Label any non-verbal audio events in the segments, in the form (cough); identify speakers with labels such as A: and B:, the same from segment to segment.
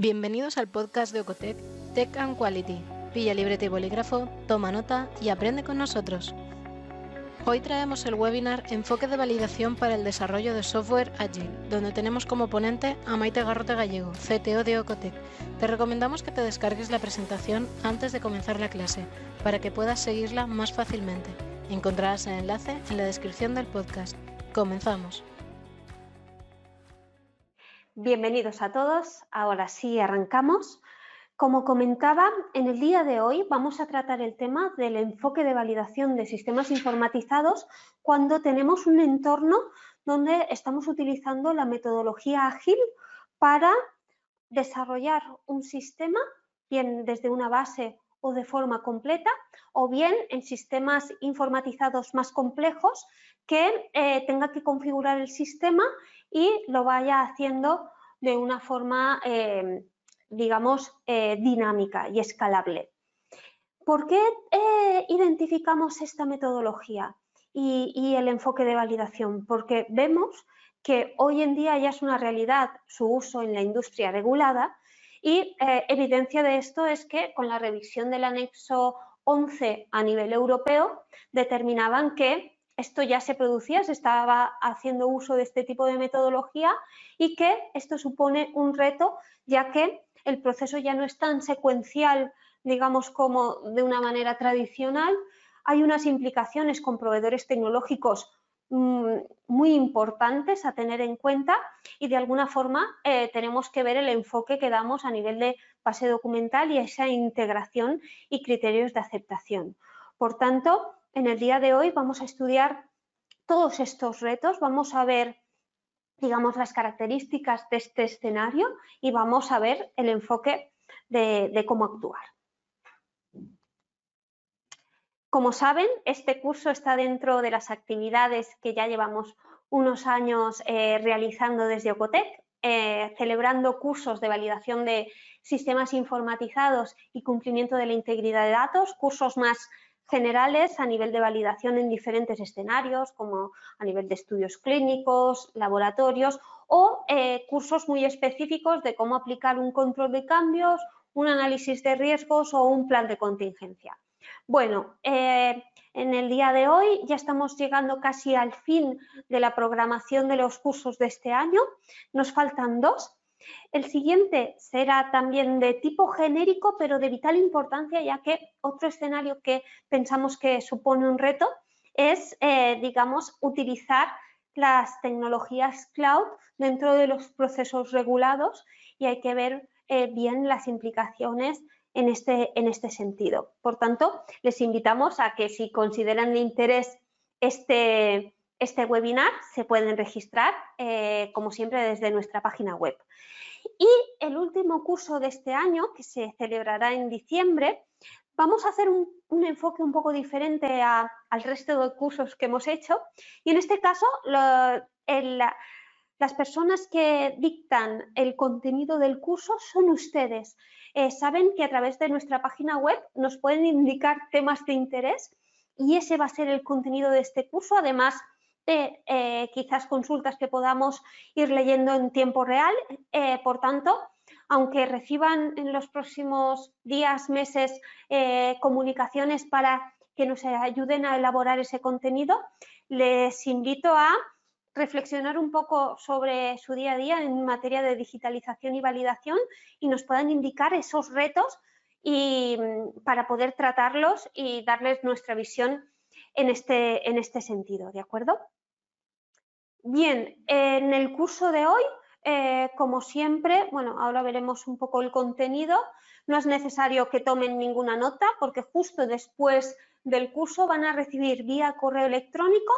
A: Bienvenidos al podcast de Ocotec Tech and Quality. Pilla libreta y bolígrafo, toma nota y aprende con nosotros. Hoy traemos el webinar Enfoque de validación para el desarrollo de software ágil, donde tenemos como ponente a Maite Garrote Gallego, CTO de Ocotec. Te recomendamos que te descargues la presentación antes de comenzar la clase, para que puedas seguirla más fácilmente. Encontrarás el enlace en la descripción del podcast. Comenzamos.
B: Bienvenidos a todos. Ahora sí, arrancamos. Como comentaba, en el día de hoy vamos a tratar el tema del enfoque de validación de sistemas informatizados cuando tenemos un entorno donde estamos utilizando la metodología ágil para desarrollar un sistema, bien desde una base o de forma completa, o bien en sistemas informatizados más complejos que eh, tenga que configurar el sistema y lo vaya haciendo de una forma, eh, digamos, eh, dinámica y escalable. ¿Por qué identificamos esta metodología y, el enfoque de validación? Porque vemos que hoy en día ya es una realidad su uso en la industria regulada y eh, evidencia de esto es que con la revisión del anexo 11 a nivel europeo determinaban que esto ya se producía, se estaba haciendo uso de este tipo de metodología y que esto supone un reto ya que el proceso ya no es tan secuencial, digamos, como de una manera tradicional. Hay unas implicaciones con proveedores tecnológicos Mm, muy importantes a tener en cuenta y de alguna forma eh, tenemos que ver el enfoque que damos a nivel de base documental y esa integración y criterios de aceptación. Por tanto, en el día de hoy vamos a estudiar todos estos retos, vamos a ver digamos las características de este escenario y vamos a ver el enfoque de cómo actuar. Como saben, este curso está dentro de las actividades que ya llevamos unos años eh, realizando desde Ocotec, eh, celebrando cursos de validación de sistemas informatizados y cumplimiento de la integridad de datos, cursos más generales a nivel de validación en diferentes escenarios, como a nivel de estudios clínicos, laboratorios o eh, cursos muy específicos de cómo aplicar un control de cambios, un análisis de riesgos o un plan de contingencia. Bueno, eh, en el día de hoy ya estamos llegando casi al fin de la programación de los cursos de este año. Nos faltan dos. El siguiente será también de tipo genérico, pero de vital importancia, ya que otro escenario que pensamos que supone un reto es, eh, digamos, utilizar las tecnologías cloud dentro de los procesos regulados y hay que ver eh, bien las implicaciones en este, en este sentido. Por tanto, les invitamos a que si consideran de interés este, este webinar, se pueden registrar, eh, como siempre, desde nuestra página web. Y el último curso de este año, que se celebrará en diciembre, vamos a hacer un, enfoque un poco diferente al resto de cursos que hemos hecho. Y en este caso, las personas que dictan el contenido del curso son ustedes. Eh, saben que a través de nuestra página web nos pueden indicar temas de interés y ese va a ser el contenido de este curso, además eh, quizás consultas que podamos ir leyendo en tiempo real. Eh, por tanto, aunque reciban en los próximos días, meses, comunicaciones para que nos ayuden a elaborar ese contenido, les invito a reflexionar un poco sobre su día a día en materia de digitalización y validación y nos puedan indicar esos retos y, mm, para poder tratarlos y darles nuestra visión en este, en este sentido, ¿de acuerdo? Bien, en el curso de hoy, eh, como siempre, bueno, ahora veremos un poco el contenido. No es necesario que tomen ninguna nota porque justo después del curso van a recibir vía correo electrónico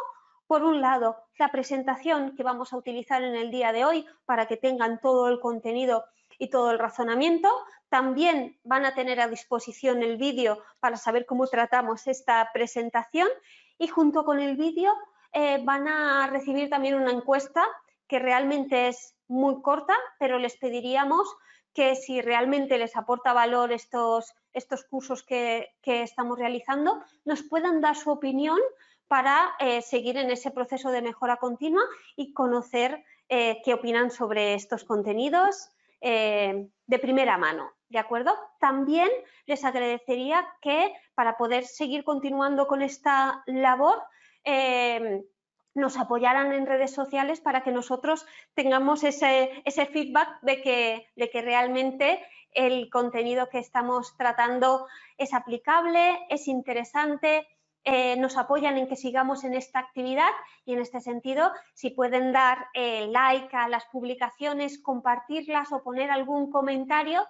B: por un lado, la presentación que vamos a utilizar en el día de hoy para que tengan todo el contenido y todo el razonamiento. También van a tener a disposición el vídeo para saber cómo tratamos esta presentación y junto con el vídeo eh, van a recibir también una encuesta que realmente es muy corta, pero les pediríamos que si realmente les aporta valor estos, estos cursos que, que estamos realizando, nos puedan dar su opinión para eh, seguir en ese proceso de mejora continua y conocer eh, qué opinan sobre estos contenidos de primera mano. ¿De acuerdo? También les agradecería que para poder seguir continuando con esta labor eh, nos apoyaran en redes sociales para que nosotros tengamos ese, feedback de que, de que realmente el contenido que estamos tratando es aplicable, es interesante, eh, nos apoyan en que sigamos en esta actividad y en este sentido, si pueden dar eh, like a las publicaciones, compartirlas o poner algún comentario,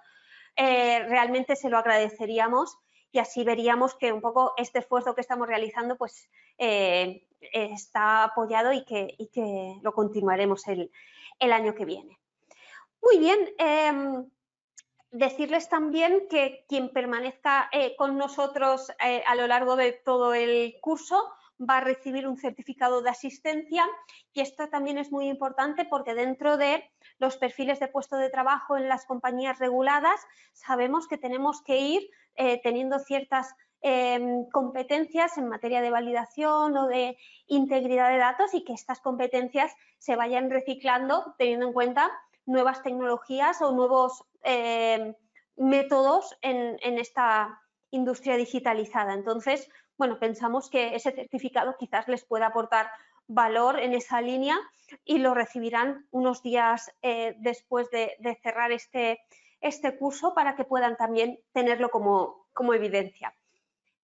B: eh, realmente se lo agradeceríamos y así veríamos que un poco este esfuerzo que estamos realizando pues está apoyado y que, que lo continuaremos el, el, año que viene. Muy bien, em, decirles también que quien permanezca eh, con nosotros eh, a lo largo de todo el curso va a recibir un certificado de asistencia y esto también es muy importante porque dentro de los perfiles de puesto de trabajo en las compañías reguladas sabemos que tenemos que ir eh, teniendo ciertas em, competencias en materia de validación o de integridad de datos y que estas competencias se vayan reciclando teniendo en cuenta nuevas tecnologías o nuevos eh, métodos en, esta industria digitalizada. Entonces, bueno, pensamos que ese certificado quizás les pueda aportar valor en esa línea y lo recibirán unos días eh, después de, cerrar este, este, curso para que puedan también tenerlo como, como, evidencia.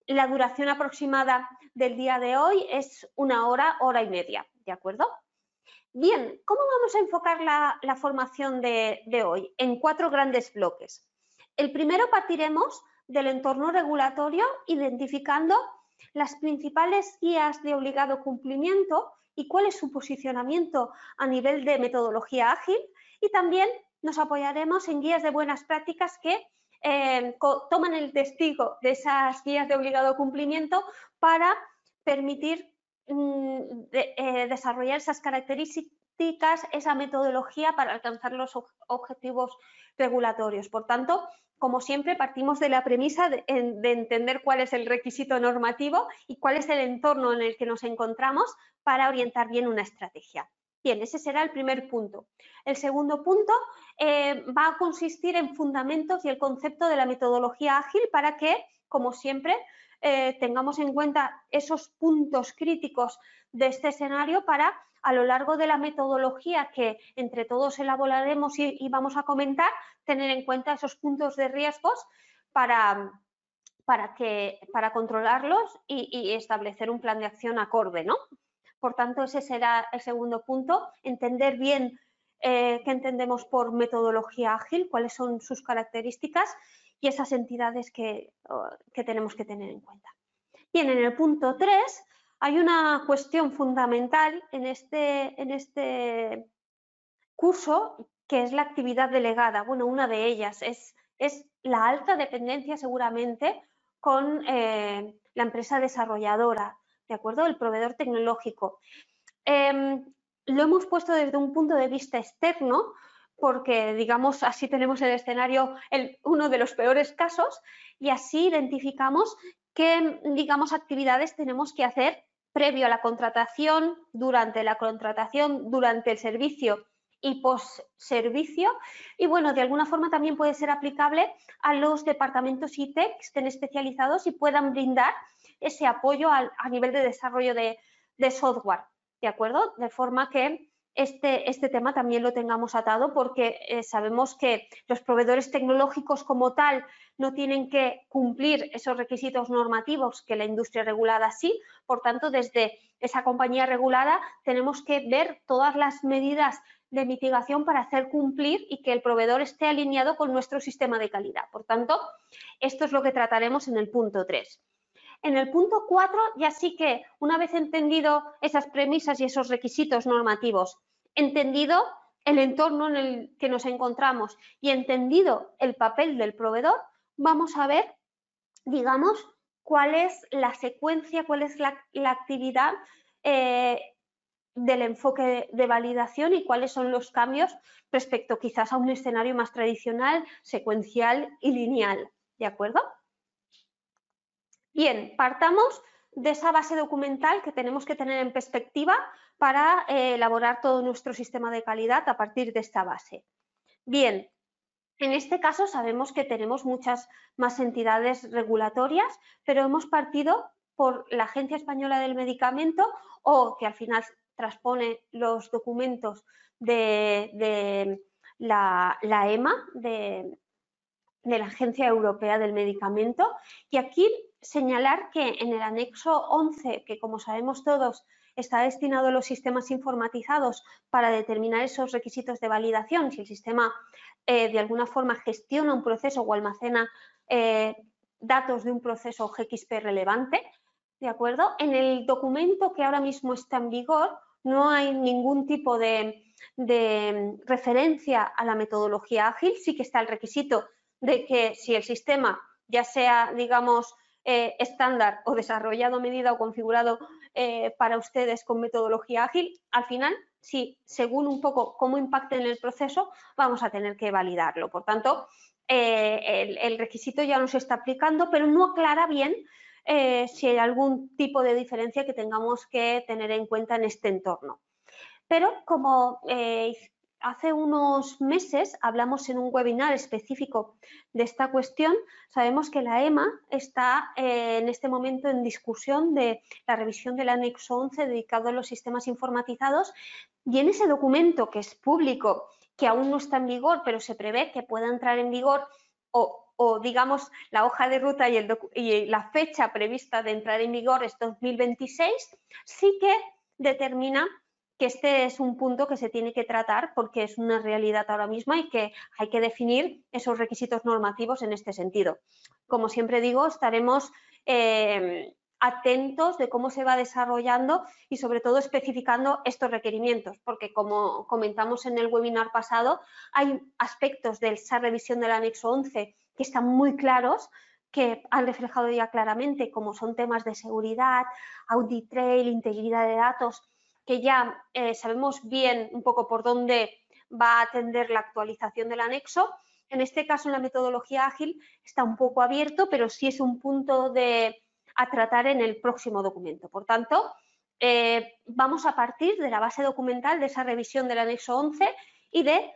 B: La duración aproximada del día de hoy es una hora, hora y media, ¿de acuerdo? Bien, ¿cómo vamos a enfocar la, formación de, hoy? En cuatro grandes bloques. El primero partiremos del entorno regulatorio, identificando las principales guías de obligado cumplimiento y cuál es su posicionamiento a nivel de metodología ágil. Y también nos apoyaremos en guías de buenas prácticas que eh, toman el testigo de esas guías de obligado cumplimiento para permitir Mm, eh, desarrollar esas características, esa metodología para alcanzar los objetivos regulatorios. Por tanto, como siempre, partimos de la premisa de, entender cuál es el requisito normativo y cuál es el entorno en el que nos encontramos para orientar bien una estrategia. Bien, ese será el primer punto. El segundo punto eh, va a consistir en fundamentos y el concepto de la metodología ágil para que, como siempre, eh, tengamos en cuenta esos puntos críticos de este escenario para a lo largo de la metodología que entre todos elaboraremos y, vamos a comentar, tener en cuenta esos puntos de riesgos para, para, que, para controlarlos y, establecer un plan de acción acorde. ¿no? Por tanto, ese será el segundo punto, entender bien eh, qué entendemos por metodología ágil, cuáles son sus características y esas entidades que, tenemos que tener en cuenta. Bien, en el punto 3 hay una cuestión fundamental en este, en este curso que es la actividad delegada. Bueno, una de ellas es, la alta dependencia seguramente con eh, la empresa desarrolladora, ¿de acuerdo? El proveedor tecnológico. Em, lo hemos puesto desde un punto de vista externo porque, digamos, así tenemos el escenario, uno de los peores casos, y así identificamos qué, digamos, actividades tenemos que hacer previo a la contratación, durante la contratación, durante el servicio y post-servicio. Y bueno, de alguna forma también puede ser aplicable a los departamentos IT que estén especializados y puedan brindar ese apoyo a, nivel de desarrollo de, de software, ¿de acuerdo? De forma que este, este, tema también lo tengamos atado porque eh, sabemos que los proveedores tecnológicos como tal no tienen que cumplir esos requisitos normativos que la industria regulada sí. Por tanto, desde esa compañía regulada tenemos que ver todas las medidas de mitigación para hacer cumplir y que el proveedor esté alineado con nuestro sistema de calidad. Por tanto, esto es lo que trataremos en el punto 3. En el punto 4 ya sí que, una vez entendido esas premisas y esos requisitos normativos entendido el entorno en el que nos encontramos y entendido el papel del proveedor, vamos a ver, digamos, cuál es la secuencia, cuál es la, actividad eh, del enfoque de, validación y cuáles son los cambios respecto quizás a un escenario más tradicional, secuencial y lineal. ¿De acuerdo? Bien, partamos de esa base documental que tenemos que tener en perspectiva para eh, elaborar todo nuestro sistema de calidad a partir de esta base. Bien, En este caso sabemos que tenemos muchas más entidades regulatorias, pero hemos partido por la Agencia Española del Medicamento o que al final transpone los documentos de, la, EMA, de, de la Agencia Europea del Medicamento. Y aquí señalar que en el anexo 11, que como sabemos todos está destinado a los sistemas informatizados para determinar esos requisitos de validación, si el sistema eh, de alguna forma gestiona un proceso o almacena eh, datos de un proceso GXP relevante, ¿de acuerdo? En el documento que ahora mismo está en vigor no hay ningún tipo de, referencia a la metodología ágil, sí que está el requisito de que si el sistema ya sea, digamos, eh, estándar o desarrollado medida o configurado eh, para ustedes con metodología ágil, al final, sí, según un poco cómo impacte en el proceso, vamos a tener que validarlo. Por tanto, eh, el, requisito ya nos está aplicando, pero no aclara bien si hay algún tipo de diferencia que tengamos que tener en cuenta en este entorno. Pero como hace unos meses hablamos en un webinar específico de esta cuestión. Sabemos que la EMA está eh, en este momento en discusión de la revisión del anexo 11 dedicado a los sistemas informatizados y en ese documento que es público, que aún no está en vigor, pero se prevé que pueda entrar en vigor o, digamos la hoja de ruta y, y la fecha prevista de entrar en vigor es 2026, sí que determina que este es un punto que se tiene que tratar porque es una realidad ahora mismo y que hay que definir esos requisitos normativos en este sentido. Como siempre digo, estaremos eh, atentos de cómo se va desarrollando y sobre todo especificando estos requerimientos, porque como comentamos en el webinar pasado, hay aspectos de esa revisión del anexo 11 que están muy claros, que han reflejado ya claramente, como son temas de seguridad, audit trail, integridad de datos, que ya eh, sabemos bien un poco por dónde va a atender la actualización del anexo. En este caso, en la metodología ágil está un poco abierto, pero sí es un punto a tratar en el próximo documento. Por tanto, eh, vamos a partir de la base documental de esa revisión del anexo 11 y de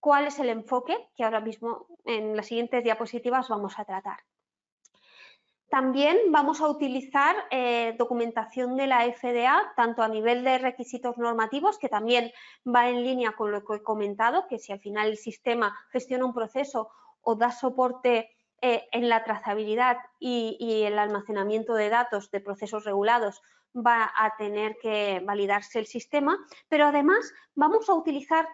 B: cuál es el enfoque que ahora mismo en las siguientes diapositivas vamos a tratar. También vamos a utilizar eh, documentación de la FDA, tanto a nivel de requisitos normativos, que también va en línea con lo que he comentado, que si al final el sistema gestiona un proceso o da soporte eh, en la trazabilidad y, el almacenamiento de datos de procesos regulados, va a tener que validarse el sistema, pero además vamos a utilizar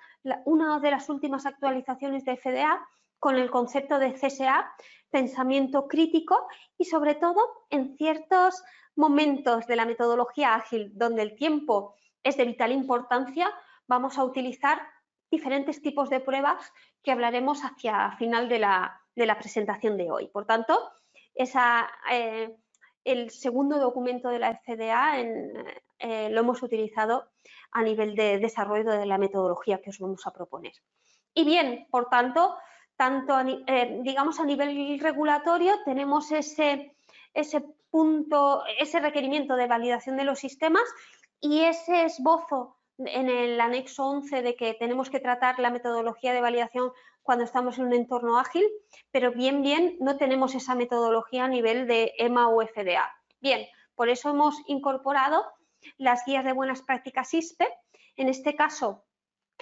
B: una de las últimas actualizaciones de FDA con el concepto de CSA, pensamiento crítico y sobre todo en ciertos momentos de la metodología ágil donde el tiempo es de vital importancia, vamos a utilizar diferentes tipos de pruebas que hablaremos hacia final de la, presentación de hoy. Por tanto, eh, el segundo documento de la FDA eh, lo hemos utilizado a nivel de desarrollo de la metodología que os vamos a proponer. Y bien, por tanto, tanto, eh, digamos, a nivel regulatorio tenemos ese, ese punto, ese requerimiento de validación de los sistemas y ese esbozo en el anexo 11 de que tenemos que tratar la metodología de validación cuando estamos en un entorno ágil, pero bien, bien, no tenemos esa metodología a nivel de EMA o FDA. Bien, por eso hemos incorporado las guías de buenas prácticas ISPE. En este caso,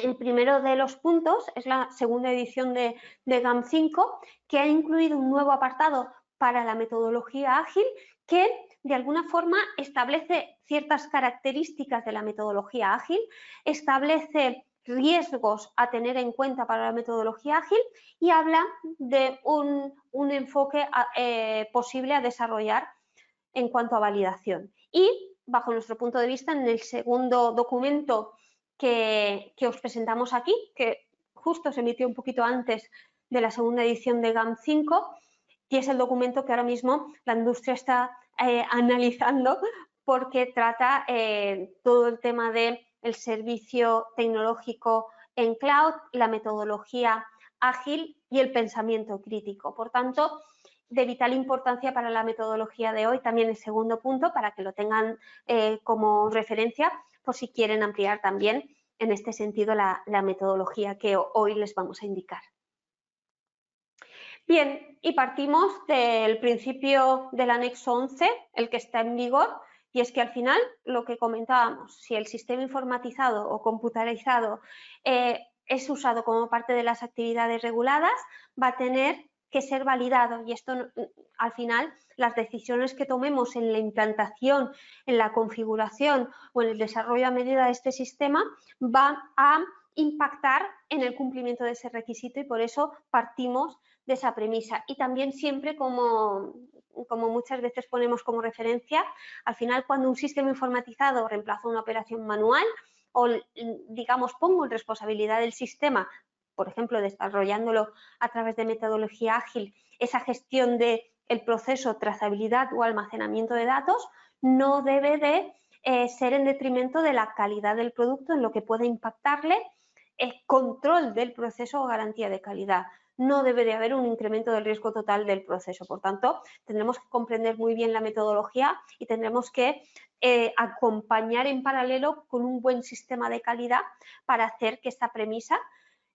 B: el primero de los puntos es la segunda edición de, GAM 5, que ha incluido un nuevo apartado para la metodología ágil que de alguna forma establece ciertas características de la metodología ágil, establece riesgos a tener en cuenta para la metodología ágil y habla de un, enfoque eh, posible a desarrollar en cuanto a validación. Y bajo nuestro punto de vista, en el segundo documento que, os presentamos aquí, que justo se emitió un poquito antes de la segunda edición de GAM 5 y es el documento que ahora mismo la industria está eh, analizando porque trata eh, todo el tema del el servicio tecnológico en cloud, la metodología ágil y el pensamiento crítico. Por tanto, de vital importancia para la metodología de hoy, también el segundo punto, para que lo tengan eh, como referencia, por si quieren ampliar también en este sentido la, metodología que hoy les vamos a indicar. Bien, y partimos del principio del anexo 11, el que está en vigor, y es que al final lo que comentábamos, si el sistema informatizado o computarizado eh, es usado como parte de las actividades reguladas, va a tener que ser validado y esto al final las decisiones que tomemos en la implantación, en la configuración o en el desarrollo a medida de este sistema van a impactar en el cumplimiento de ese requisito y por eso partimos de esa premisa. Y también siempre, como, como muchas veces ponemos como referencia, al final cuando un sistema informatizado reemplaza una operación manual o, digamos, pongo en responsabilidad del sistema, por ejemplo, desarrollándolo a través de metodología ágil, esa gestión del el proceso, trazabilidad o almacenamiento de datos, no debe de eh, ser en detrimento de la calidad del producto en lo que puede impactarle el control del proceso o garantía de calidad. No debe de haber un incremento del riesgo total del proceso. Por tanto, tendremos que comprender muy bien la metodología y tendremos que eh, acompañar en paralelo con un buen sistema de calidad para hacer que esta premisa,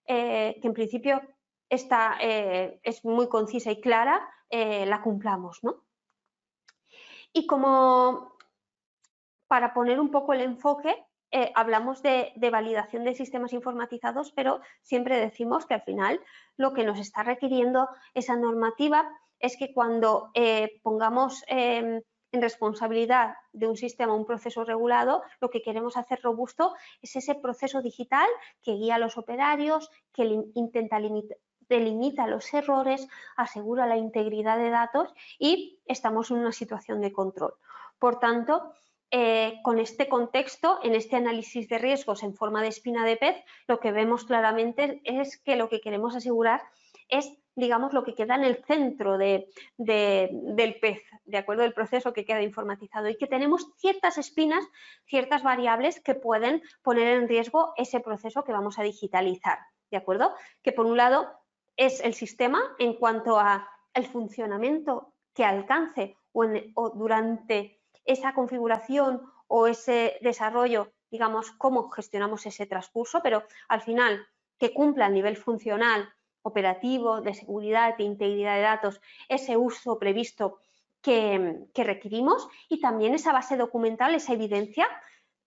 B: eh, que en principio está, eh, es muy concisa y clara, la cumplamos. Y como para poner un poco el enfoque, eh, hablamos de, validación de sistemas informatizados, pero siempre decimos que al final lo que nos está requiriendo esa normativa es que cuando eh, pongamos em, en responsabilidad de un sistema un proceso regulado, lo que queremos hacer robusto es ese proceso digital que guía a los operarios, que intenta delimita los errores, asegura la integridad de datos y estamos en una situación de control. Por tanto, eh, con este contexto, en este análisis de riesgos en forma de espina de pez, lo que vemos claramente es que lo que queremos asegurar es, digamos, lo que queda en el centro del pez, de acuerdo del proceso que queda informatizado y que tenemos ciertas espinas, ciertas variables que pueden poner en riesgo ese proceso que vamos a digitalizar, ¿de acuerdo? Que por un lado es el sistema en cuanto a el funcionamiento que alcance o durante esa configuración o ese desarrollo, digamos, cómo gestionamos ese transcurso, pero al final que cumpla a nivel funcional, operativo, de seguridad, de integridad de datos, ese uso previsto que, requerimos y también esa base documental, esa evidencia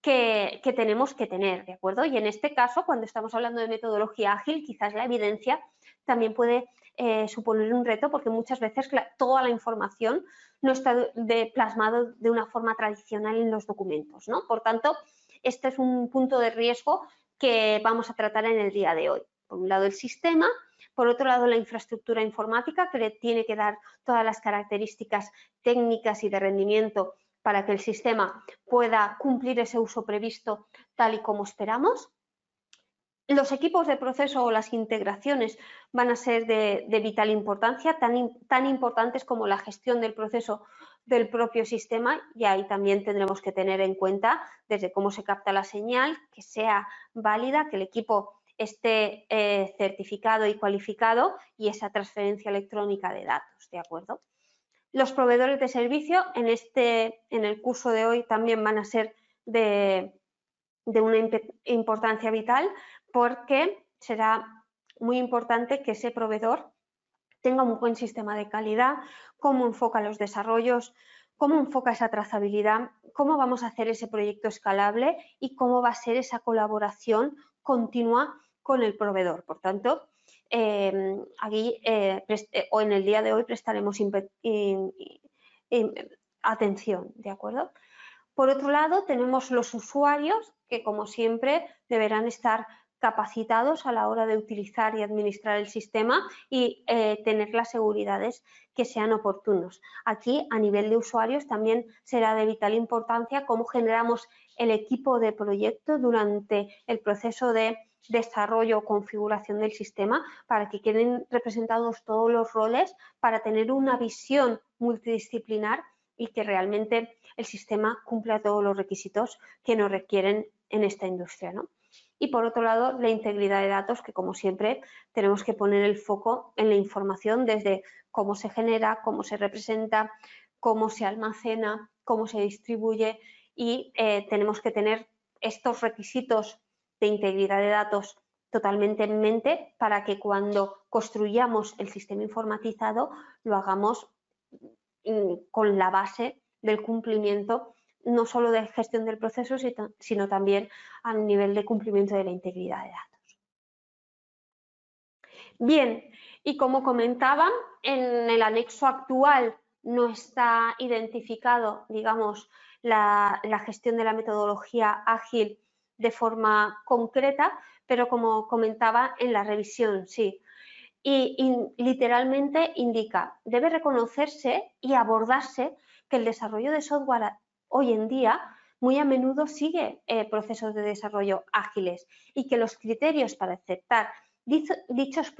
B: que, que, tenemos que tener, ¿de acuerdo? Y en este caso, cuando estamos hablando de metodología ágil, quizás la evidencia también puede eh, suponer un reto porque muchas veces toda la información no está de, de una forma tradicional en los documentos. ¿no? Por tanto, este es un punto de riesgo que vamos a tratar en el día de hoy. Por un lado, el sistema, por otro lado, la infraestructura informática, que le tiene que dar todas las características técnicas y de rendimiento para que el sistema pueda cumplir ese uso previsto tal y como esperamos. Los equipos de proceso o las integraciones van a ser de, vital importancia, tan, tan, importantes como la gestión del proceso del propio sistema y ahí también tendremos que tener en cuenta desde cómo se capta la señal, que sea válida, que el equipo esté eh, certificado y cualificado y esa transferencia electrónica de datos, ¿de acuerdo? Los proveedores de servicio en, este, en el curso de hoy también van a ser de, de una importancia vital porque será muy importante que ese proveedor tenga un buen sistema de calidad, cómo enfoca los desarrollos, cómo enfoca esa trazabilidad, cómo vamos a hacer ese proyecto escalable y cómo va a ser esa colaboración continua con el proveedor. Por tanto, eh, aquí eh, eh, o en el día de hoy prestaremos atención, ¿de acuerdo? Por otro lado, tenemos los usuarios que, como siempre, deberán estar capacitados a la hora de utilizar y administrar el sistema y eh, tener las seguridades que sean oportunos. Aquí, a nivel de usuarios, también será de vital importancia cómo generamos el equipo de proyecto durante el proceso de desarrollo o configuración del sistema para que queden representados todos los roles para tener una visión multidisciplinar y que realmente el sistema cumpla todos los requisitos que nos requieren en esta industria. ¿no? Y por otro lado, la integridad de datos, que como siempre tenemos que poner el foco en la información desde cómo se genera, cómo se representa, cómo se almacena, cómo se distribuye y eh, tenemos que tener estos requisitos de integridad de datos totalmente en mente para que cuando construyamos el sistema informatizado lo hagamos mm, con la base del cumplimiento no solo de gestión del proceso, sino también a nivel de cumplimiento de la integridad de datos. Bien, y como comentaba, en el anexo actual no está identificado, digamos, la, gestión de la metodología ágil de forma concreta, pero como comentaba en la revisión, sí. Y, literalmente indica, debe reconocerse y abordarse que el desarrollo de software hoy en día muy a menudo sigue eh, procesos de desarrollo ágiles y que los criterios para aceptar dichos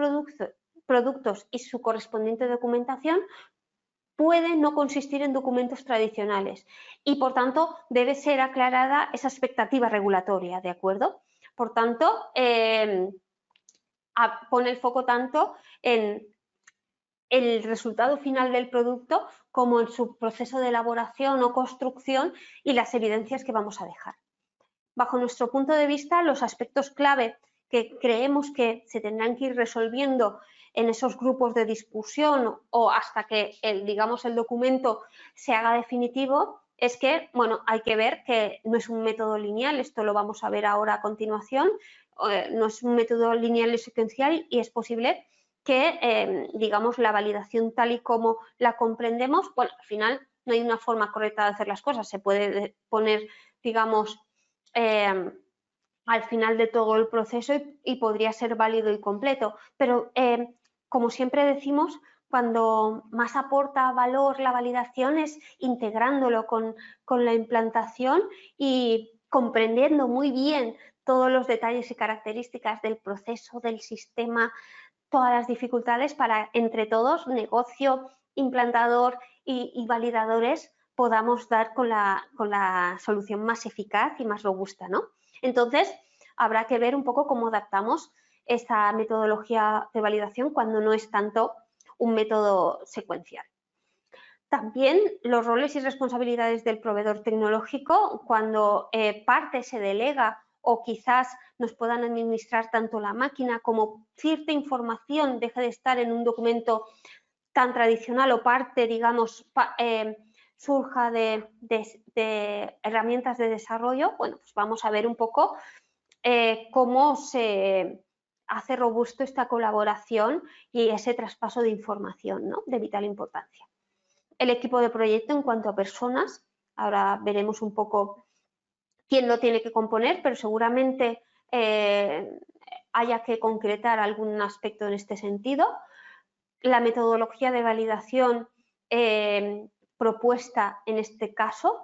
B: productos y su correspondiente documentación pueden no consistir en documentos tradicionales y, por tanto, debe ser aclarada esa expectativa regulatoria, ¿de acuerdo? Por tanto, eh, pone el foco tanto en el resultado final del producto como en su proceso de elaboración o construcción y las evidencias que vamos a dejar. Bajo nuestro punto de vista, los aspectos clave que creemos que se tendrán que ir resolviendo en esos grupos de discusión o hasta que el, digamos, el documento se haga definitivo es que, bueno, hay que ver que no es un método lineal, esto lo vamos a ver ahora a continuación, eh, no es un método lineal y secuencial y es posible que, em, digamos, la validación tal y como la comprendemos, bueno, al final no hay una forma correcta de hacer las cosas, se puede poner, digamos, em, al final de todo el proceso y, podría ser válido y completo, pero em, como siempre decimos, cuando más aporta valor la validación es integrándolo con, con, la implantación y comprendiendo muy bien todos los detalles y características del proceso, del sistema, todas las dificultades para entre todos, negocio, implantador y, validadores, podamos dar con la, con la, solución más eficaz y más robusta. ¿no? Entonces, habrá que ver un poco cómo adaptamos esta metodología de validación cuando no es tanto un método secuencial. También los roles y responsabilidades del proveedor tecnológico, cuando eh, parte se delega o quizás nos puedan administrar tanto la máquina como cierta información deje de estar en un documento tan tradicional o parte, digamos, eh, surja de, herramientas de desarrollo, bueno, pues vamos a ver un poco eh, cómo se hace robusto esta colaboración y ese traspaso de información ¿no? de vital importancia. El equipo de proyecto en cuanto a personas, ahora veremos un poco quién lo tiene que componer, pero seguramente eh, haya que concretar algún aspecto en este sentido. La metodología de validación eh, propuesta en este caso,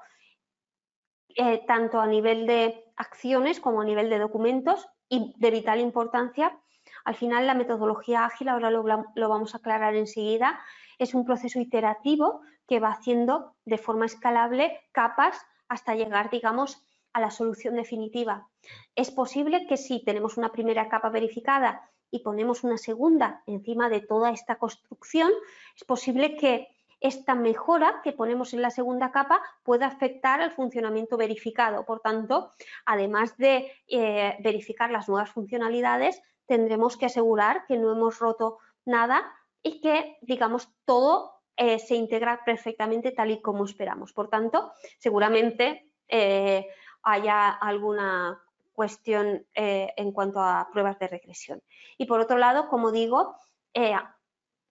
B: eh, tanto a nivel de acciones como a nivel de documentos y de vital importancia. Al final, la metodología ágil, ahora lo, lo vamos a aclarar enseguida, es un proceso iterativo que va haciendo de forma escalable capas hasta llegar, digamos, a la solución definitiva. Es posible que si tenemos una primera capa verificada y ponemos una segunda encima de toda esta construcción, es posible que esta mejora que ponemos en la segunda capa pueda afectar al funcionamiento verificado. Por tanto, además de eh, verificar las nuevas funcionalidades, tendremos que asegurar que no hemos roto nada y que, digamos, todo eh, se integra perfectamente tal y como esperamos. Por tanto, seguramente eh, haya alguna cuestión en cuanto a pruebas de regresión. Y por otro lado, como digo,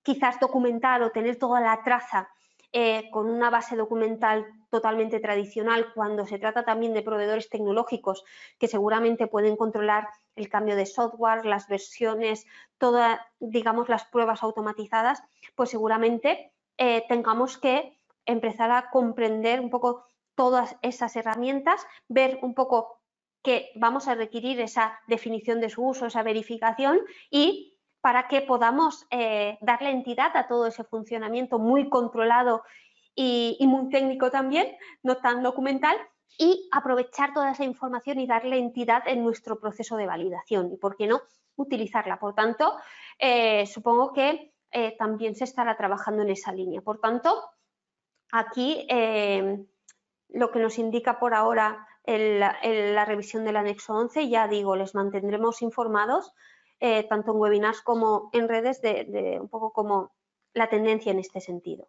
B: quizás documentar o tener toda la traza eh, con una base documental totalmente tradicional cuando se trata también de proveedores tecnológicos que seguramente pueden controlar el cambio de software, las versiones, todas, digamos, las pruebas automatizadas, pues seguramente tengamos que empezar a comprender un poco todas esas herramientas, ver un poco que vamos a requerir esa definición de su uso, esa verificación y para que podamos eh, darle entidad a todo ese funcionamiento muy controlado y, muy técnico también, no tan documental, y aprovechar toda esa información y darle entidad en nuestro proceso de validación y, ¿por qué no?, utilizarla. Por tanto, eh, supongo que eh, también se estará trabajando en esa línea. Por tanto, aquí lo que nos indica por ahora la revisión del anexo 11, ya digo, les mantendremos informados eh, tanto en webinars como en redes, de, un poco como la tendencia en este sentido.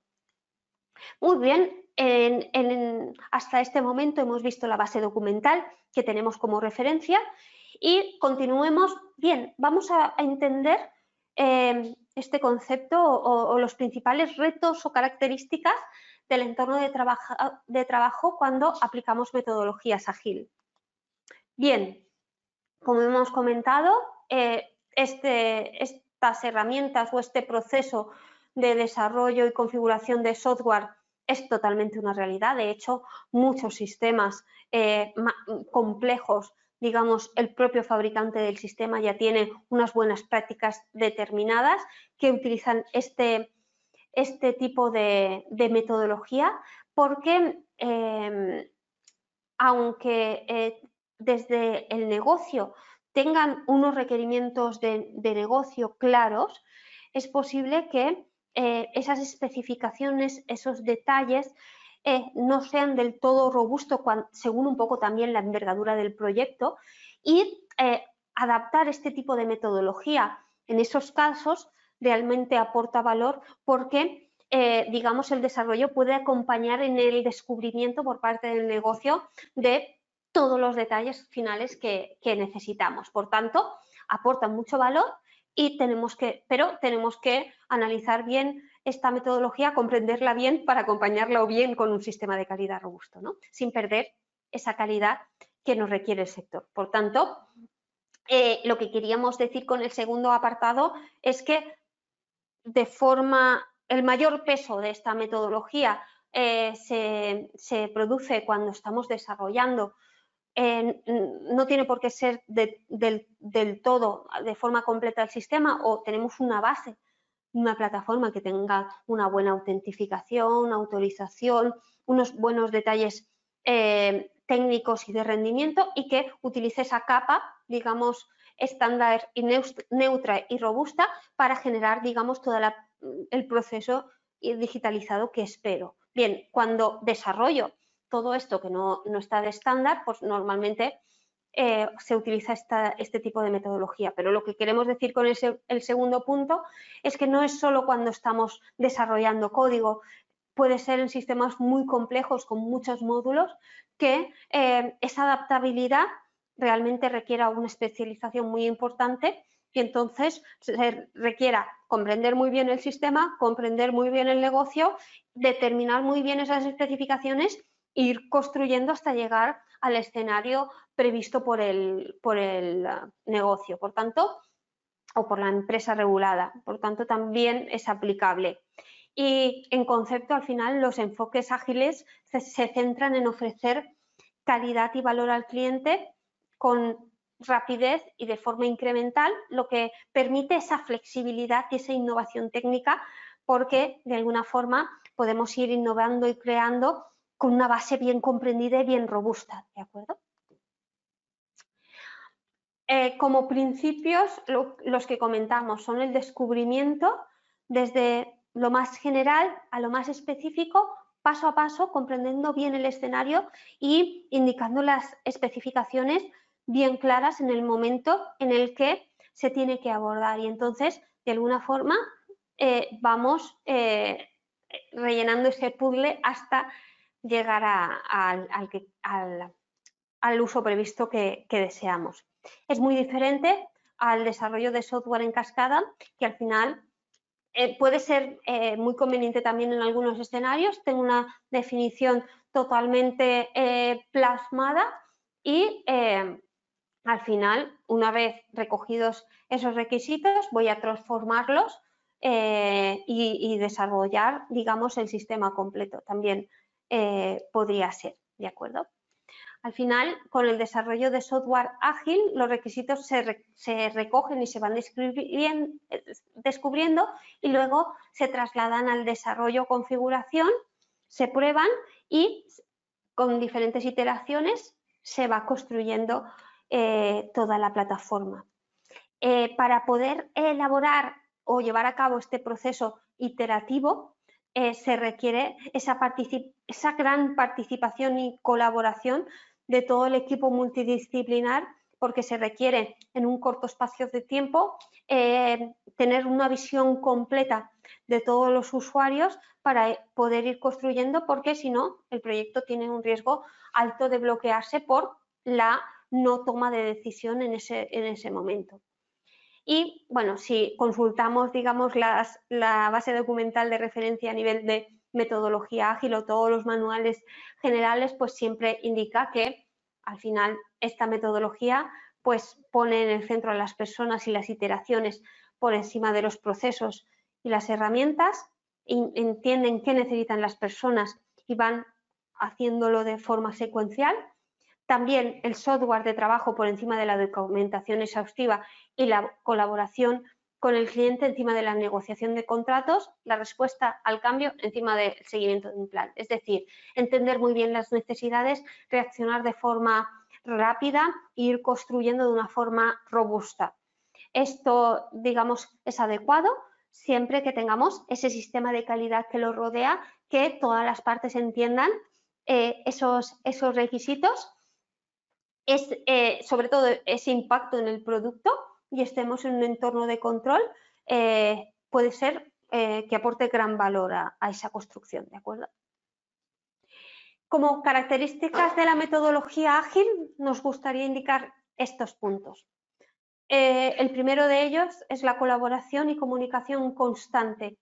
B: Muy bien, hasta este momento hemos visto la base documental que tenemos como referencia y continuemos. Bien, vamos a, entender eh, este concepto o, los principales retos o características del entorno de, de trabajo cuando aplicamos metodologías ágil. Bien, como hemos comentado, eh, este, estas herramientas o este proceso de desarrollo y configuración de software es totalmente una realidad. De hecho, muchos sistemas eh, complejos, digamos, el propio fabricante del sistema ya tiene unas buenas prácticas determinadas que utilizan este, este tipo de, metodología porque em, aunque eh, desde el negocio tengan unos requerimientos de, negocio claros, es posible que eh, esas especificaciones, esos detalles, eh, no sean del todo robustos según un poco también la envergadura del proyecto y eh, adaptar este tipo de metodología en esos casos realmente aporta valor porque digamos el desarrollo puede acompañar en el descubrimiento por parte del negocio de todos los detalles finales que, necesitamos. Por tanto, aportan mucho valor y tenemos que, pero tenemos que analizar bien esta metodología, comprenderla bien para acompañarla bien con un sistema de calidad robusto, ¿no? sin perder esa calidad que nos requiere el sector. Por tanto, eh, lo que queríamos decir con el segundo apartado es que de forma, el mayor peso de esta metodología eh, se, produce cuando estamos desarrollando no tiene por qué ser del, todo de forma completa el sistema o tenemos una base, una plataforma que tenga una buena autentificación, autorización, unos buenos detalles eh, técnicos y de rendimiento y que utilice esa capa, digamos, estándar y neutra y robusta para generar, digamos, todo el proceso digitalizado que espero. Bien, cuando desarrollo todo esto que no, está de estándar, pues normalmente eh, se utiliza este tipo de metodología. Pero lo que queremos decir con el, segundo punto es que no es solo cuando estamos desarrollando código, puede ser en sistemas muy complejos con muchos módulos que eh, esa adaptabilidad realmente requiera una especialización muy importante y entonces se requiera comprender muy bien el sistema, comprender muy bien el negocio, determinar muy bien esas especificaciones ir construyendo hasta llegar al escenario previsto por el, por el ah, negocio, por tanto, o por la empresa regulada. Por tanto, también es aplicable. Y en concepto, al final, los enfoques ágiles se, centran en ofrecer calidad y valor al cliente con rapidez y de forma incremental, lo que permite esa flexibilidad y esa innovación técnica, porque de alguna forma podemos ir innovando y creando con una base bien comprendida y bien robusta, ¿de acuerdo? Eh, como principios, los que comentamos son el descubrimiento desde lo más general a lo más específico, paso a paso, comprendiendo bien el escenario y indicando las especificaciones bien claras en el momento en el que se tiene que abordar. Y entonces, de alguna forma, eh, vamos eh, rellenando ese puzzle hasta llegar al, uso previsto que, deseamos. Es muy diferente al desarrollo de software en cascada, que al final eh, puede ser eh, muy conveniente también en algunos escenarios, tengo una definición totalmente eh, plasmada y al final, una vez recogidos esos requisitos, voy a transformarlos y, y, desarrollar, digamos, el sistema completo. También eh, podría ser, ¿de acuerdo? Al final, con el desarrollo de software ágil, los requisitos se, recogen y se van descubriendo y luego se trasladan al desarrollo configuración, se prueban y con diferentes iteraciones se va construyendo eh, toda la plataforma. Eh, para poder elaborar o llevar a cabo este proceso iterativo, eh, se requiere esa, gran participación y colaboración de todo el equipo multidisciplinar porque se requiere en un corto espacio de tiempo eh, tener una visión completa de todos los usuarios para poder ir construyendo, porque si no, el proyecto tiene un riesgo alto de bloquearse por la no toma de decisión en ese, en ese momento. Y bueno, si consultamos, digamos, la base documental de referencia a nivel de metodología ágil o todos los manuales generales, pues siempre indica que al final esta metodología pues pone en el centro a las personas y las iteraciones por encima de los procesos y las herramientas, entienden qué necesitan las personas y van haciéndolo de forma secuencial. También el software de trabajo por encima de la documentación exhaustiva y la colaboración con el cliente encima de la negociación de contratos, la respuesta al cambio encima del seguimiento de un plan. Es decir, entender muy bien las necesidades, reaccionar de forma rápida e ir construyendo de una forma robusta. Esto, digamos, es adecuado siempre que tengamos ese sistema de calidad que lo rodea, que todas las partes entiendan eh, esos, esos requisitos, es, eh, sobre todo ese impacto en el producto y estemos en un entorno de control, eh, puede ser eh, que aporte gran valor a, esa construcción, ¿de acuerdo? Como características de la metodología ágil, nos gustaría indicar estos puntos. El primero de ellos es la colaboración y comunicación constante,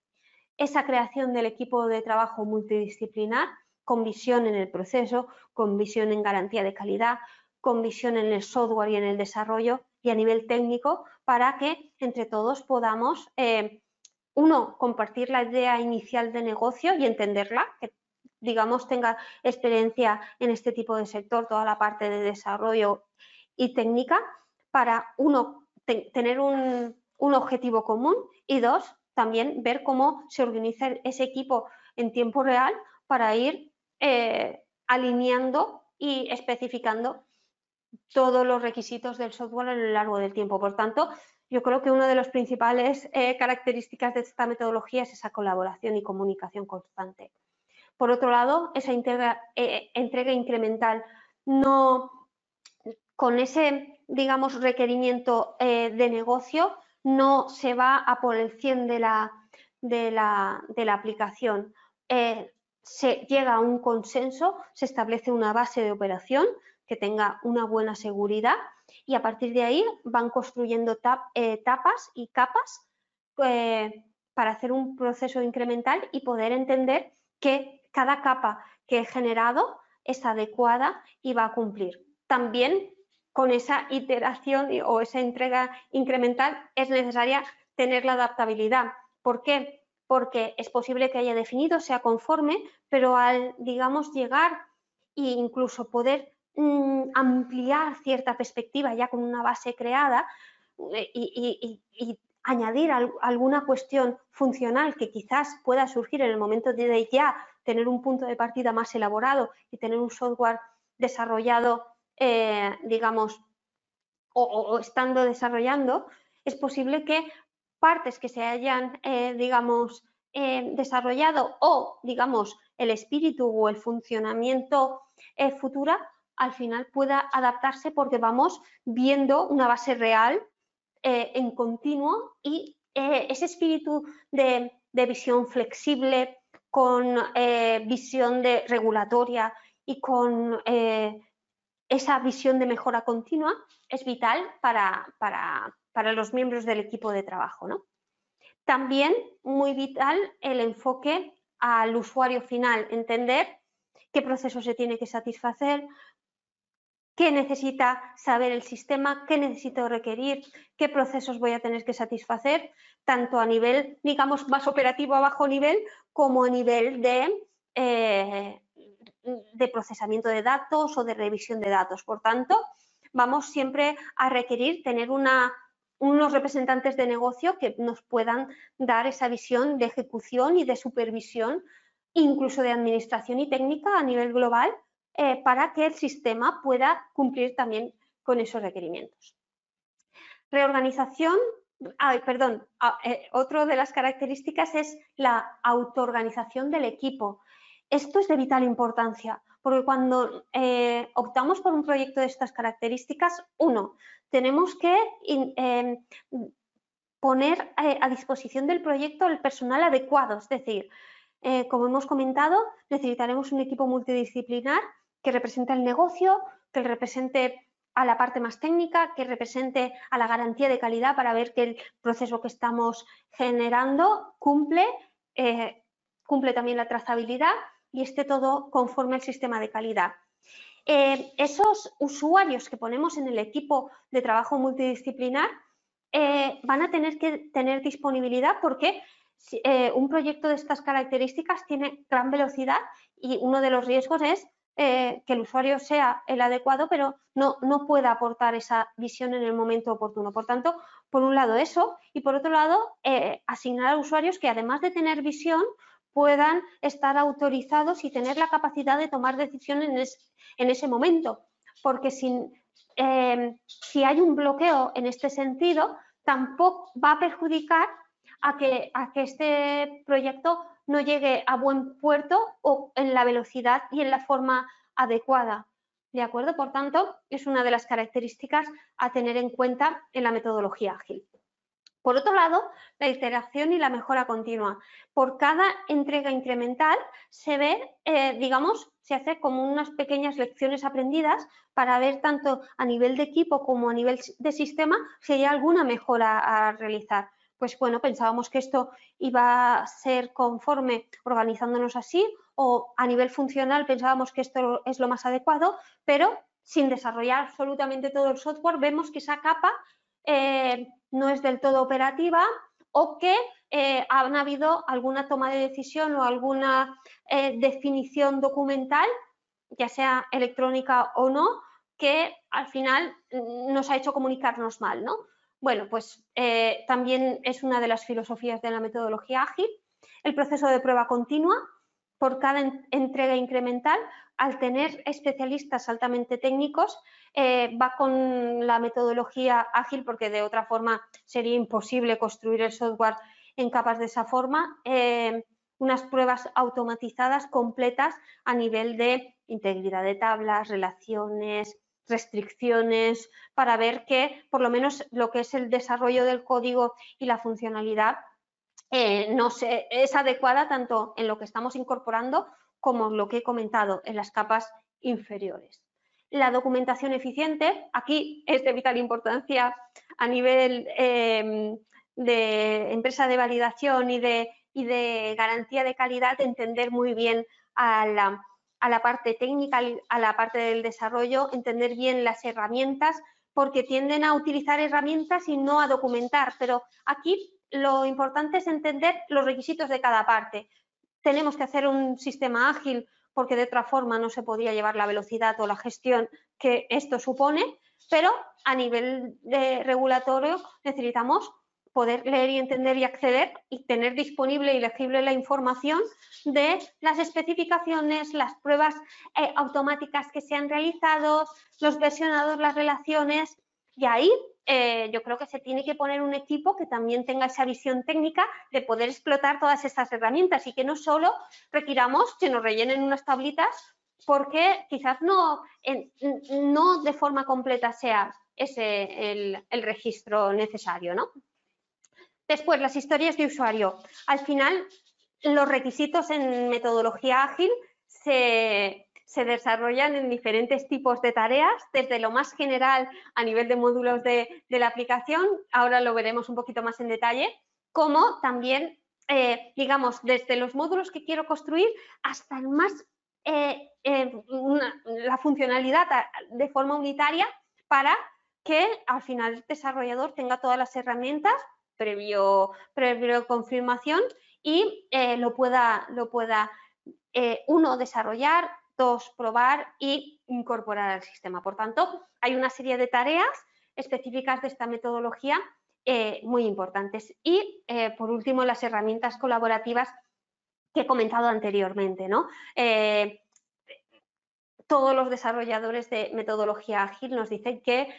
B: esa creación del equipo de trabajo multidisciplinar con visión en el proceso, con visión en garantía de calidad, con visión en el software y en el desarrollo y a nivel técnico para que entre todos podamos, eh, uno, compartir la idea inicial de negocio y entenderla, que digamos tenga experiencia en este tipo de sector, toda la parte de desarrollo y técnica, para uno, tener un, objetivo común y dos, también ver cómo se organiza ese equipo en tiempo real para ir eh, alineando y especificando todos los requisitos del software a lo largo del tiempo. Por tanto, yo creo que una de las principales eh, características de esta metodología es esa colaboración y comunicación constante. Por otro lado, esa eh, entrega incremental no con ese, digamos, requerimiento eh, de negocio no se va a por el 100 de la, de la, de la aplicación. se llega a un consenso, se establece una base de operación que tenga una buena seguridad y a partir de ahí van construyendo eh, etapas y capas eh, para hacer un proceso incremental y poder entender que cada capa que he generado es adecuada y va a cumplir. También con esa iteración o esa entrega incremental es necesaria tener la adaptabilidad. ¿Por qué? Porque es posible que haya definido, sea conforme, pero al, digamos, llegar e incluso poder Mm, ampliar cierta perspectiva ya con una base creada eh, y, añadir alguna cuestión funcional que quizás pueda surgir en el momento de ya tener un punto de partida más elaborado y tener un software desarrollado, eh, digamos, o, estando desarrollando, es posible que partes que se hayan, eh, digamos, desarrollado o, digamos, el espíritu o el funcionamiento futura al final pueda adaptarse porque vamos viendo una base real eh, en continuo y eh, ese espíritu de, visión flexible con eh, visión de regulatoria y con esa visión de mejora continua es vital para, para, los miembros del equipo de trabajo. También muy vital el enfoque al usuario final, entender qué proceso se tiene que satisfacer, qué necesita saber el sistema, qué necesito requerir, qué procesos voy a tener que satisfacer, tanto a nivel, digamos, más operativo a bajo nivel, como a nivel de, eh, procesamiento de datos o de revisión de datos. Por tanto, vamos siempre a requerir tener unos representantes de negocio que nos puedan dar esa visión de ejecución y de supervisión, incluso de administración y técnica a nivel global, eh, para que el sistema pueda cumplir también con esos requerimientos. Reorganización, perdón, eh, otra de las características es la autoorganización del equipo. esto es de vital importancia, porque cuando eh, optamos por un proyecto de estas características, uno, tenemos que poner a disposición del proyecto el personal adecuado, es decir, como hemos comentado, necesitaremos un equipo multidisciplinar que represente el negocio, que represente a la parte más técnica, que represente a la garantía de calidad para ver que el proceso que estamos generando cumple, cumple también la trazabilidad y esté todo conforme al sistema de calidad. Eh, esos usuarios que ponemos en el equipo de trabajo multidisciplinar eh, van a tener que tener disponibilidad porque eh, un proyecto de estas características tiene gran velocidad y uno de los riesgos es que el usuario sea el adecuado, pero no, no pueda aportar esa visión en el momento oportuno. Por tanto, por un lado eso y por otro lado, asignar a usuarios que además de tener visión, puedan estar autorizados y tener la capacidad de tomar decisiones en, ese momento. Porque eh, si hay un bloqueo en este sentido, tampoco va a perjudicar a que, a que este proyecto no llegue a buen puerto o en la velocidad y en la forma adecuada. ¿De acuerdo? Por tanto, es una de las características a tener en cuenta en la metodología ágil. Por otro lado, la iteración y la mejora continua. Por cada entrega incremental se ve, eh, digamos, se hace como unas pequeñas lecciones aprendidas para ver tanto a nivel de equipo como a nivel de sistema si hay alguna mejora a realizar. Pues bueno, pensábamos que esto iba a ser conforme organizándonos así o a nivel funcional pensábamos que esto es lo más adecuado, pero sin desarrollar absolutamente todo el software vemos que esa capa eh, no es del todo operativa o que eh, han habido alguna toma de decisión o alguna eh, definición documental, ya sea electrónica o no, que al final mm, nos ha hecho comunicarnos mal, ¿no? Bueno, pues también es una de las filosofías de la metodología ágil. El proceso de prueba continua, por cada entrega incremental, al tener especialistas altamente técnicos, eh, va con la metodología ágil porque de otra forma sería imposible construir el software en capas de esa forma. Eh, unas pruebas automatizadas completas a nivel de integridad de tablas, relaciones, restricciones, para ver que por lo menos lo que es el desarrollo del código y la funcionalidad eh, no es adecuada tanto en lo que estamos incorporando como lo que he comentado en las capas inferiores. La documentación eficiente, aquí es de vital importancia a nivel em, de empresa de validación y de, de, garantía de calidad, entender muy bien a la, a la parte técnica, a la parte del desarrollo, entender bien las herramientas, porque tienden a utilizar herramientas y no a documentar, pero aquí lo importante es entender los requisitos de cada parte. Tenemos que hacer un sistema ágil porque de otra forma no se podría llevar la velocidad o la gestión que esto supone, pero a nivel regulatorio necesitamos poder leer y entender y acceder y tener disponible y legible la información de las especificaciones, las pruebas eh, automáticas que se han realizado, los versionados, las relaciones y ahí eh, yo creo que se tiene que poner un equipo que también tenga esa visión técnica de poder explotar todas estas herramientas y que no solo requiramos que nos rellenen unas tablitas porque quizás no, no de forma completa sea ese el, registro necesario. ¿no? Después, las historias de usuario. Al final, los requisitos en metodología ágil se, se desarrollan en diferentes tipos de tareas, desde lo más general a nivel de módulos de, la aplicación, ahora lo veremos un poquito más en detalle, como también, eh, digamos, desde los módulos que quiero construir hasta el más, eh, eh, la funcionalidad de forma unitaria para que al final el desarrollador tenga todas las herramientas previo, previo confirmación y lo pueda, lo pueda uno desarrollar, dos, probar y incorporar al sistema. Por tanto, hay una serie de tareas específicas de esta metodología eh, muy importantes. Y, eh, por último, las herramientas colaborativas que he comentado anteriormente. ¿no? Eh, todos los desarrolladores de metodología ágil nos dicen que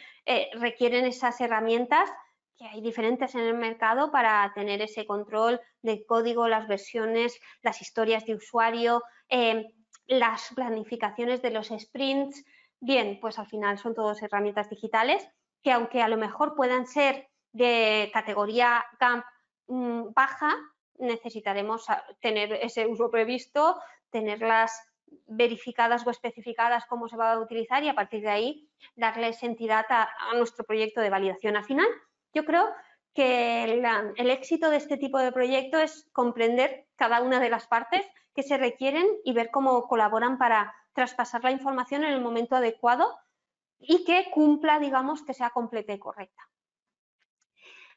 B: requieren esas herramientas que hay diferentes en el mercado para tener ese control de código, las versiones, las historias de usuario, eh, las planificaciones de los sprints. Bien, pues al final son todas herramientas digitales que aunque a lo mejor puedan ser de categoría GAMP mm, baja, necesitaremos tener ese uso previsto, tenerlas verificadas o especificadas cómo se va a utilizar y a partir de ahí darles entidad a, nuestro proyecto de validación. Al final, yo creo que el éxito de este tipo de proyecto es comprender cada una de las partes que se requieren y ver cómo colaboran para traspasar la información en el momento adecuado y que cumpla, digamos, que sea completa y correcta.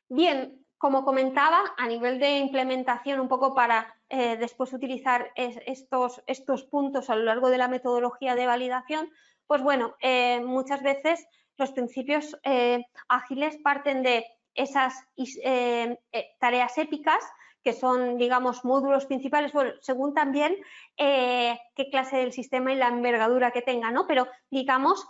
B: Bien, como comentaba, a nivel de implementación, un poco para eh, después utilizar estos, estos puntos a lo largo de la metodología de validación, pues bueno, eh, muchas veces los principios eh, ágiles parten de esas tareas épicas que son, digamos, módulos principales, bueno, según también qué clase del sistema y la envergadura que tenga, ¿no? Pero, digamos,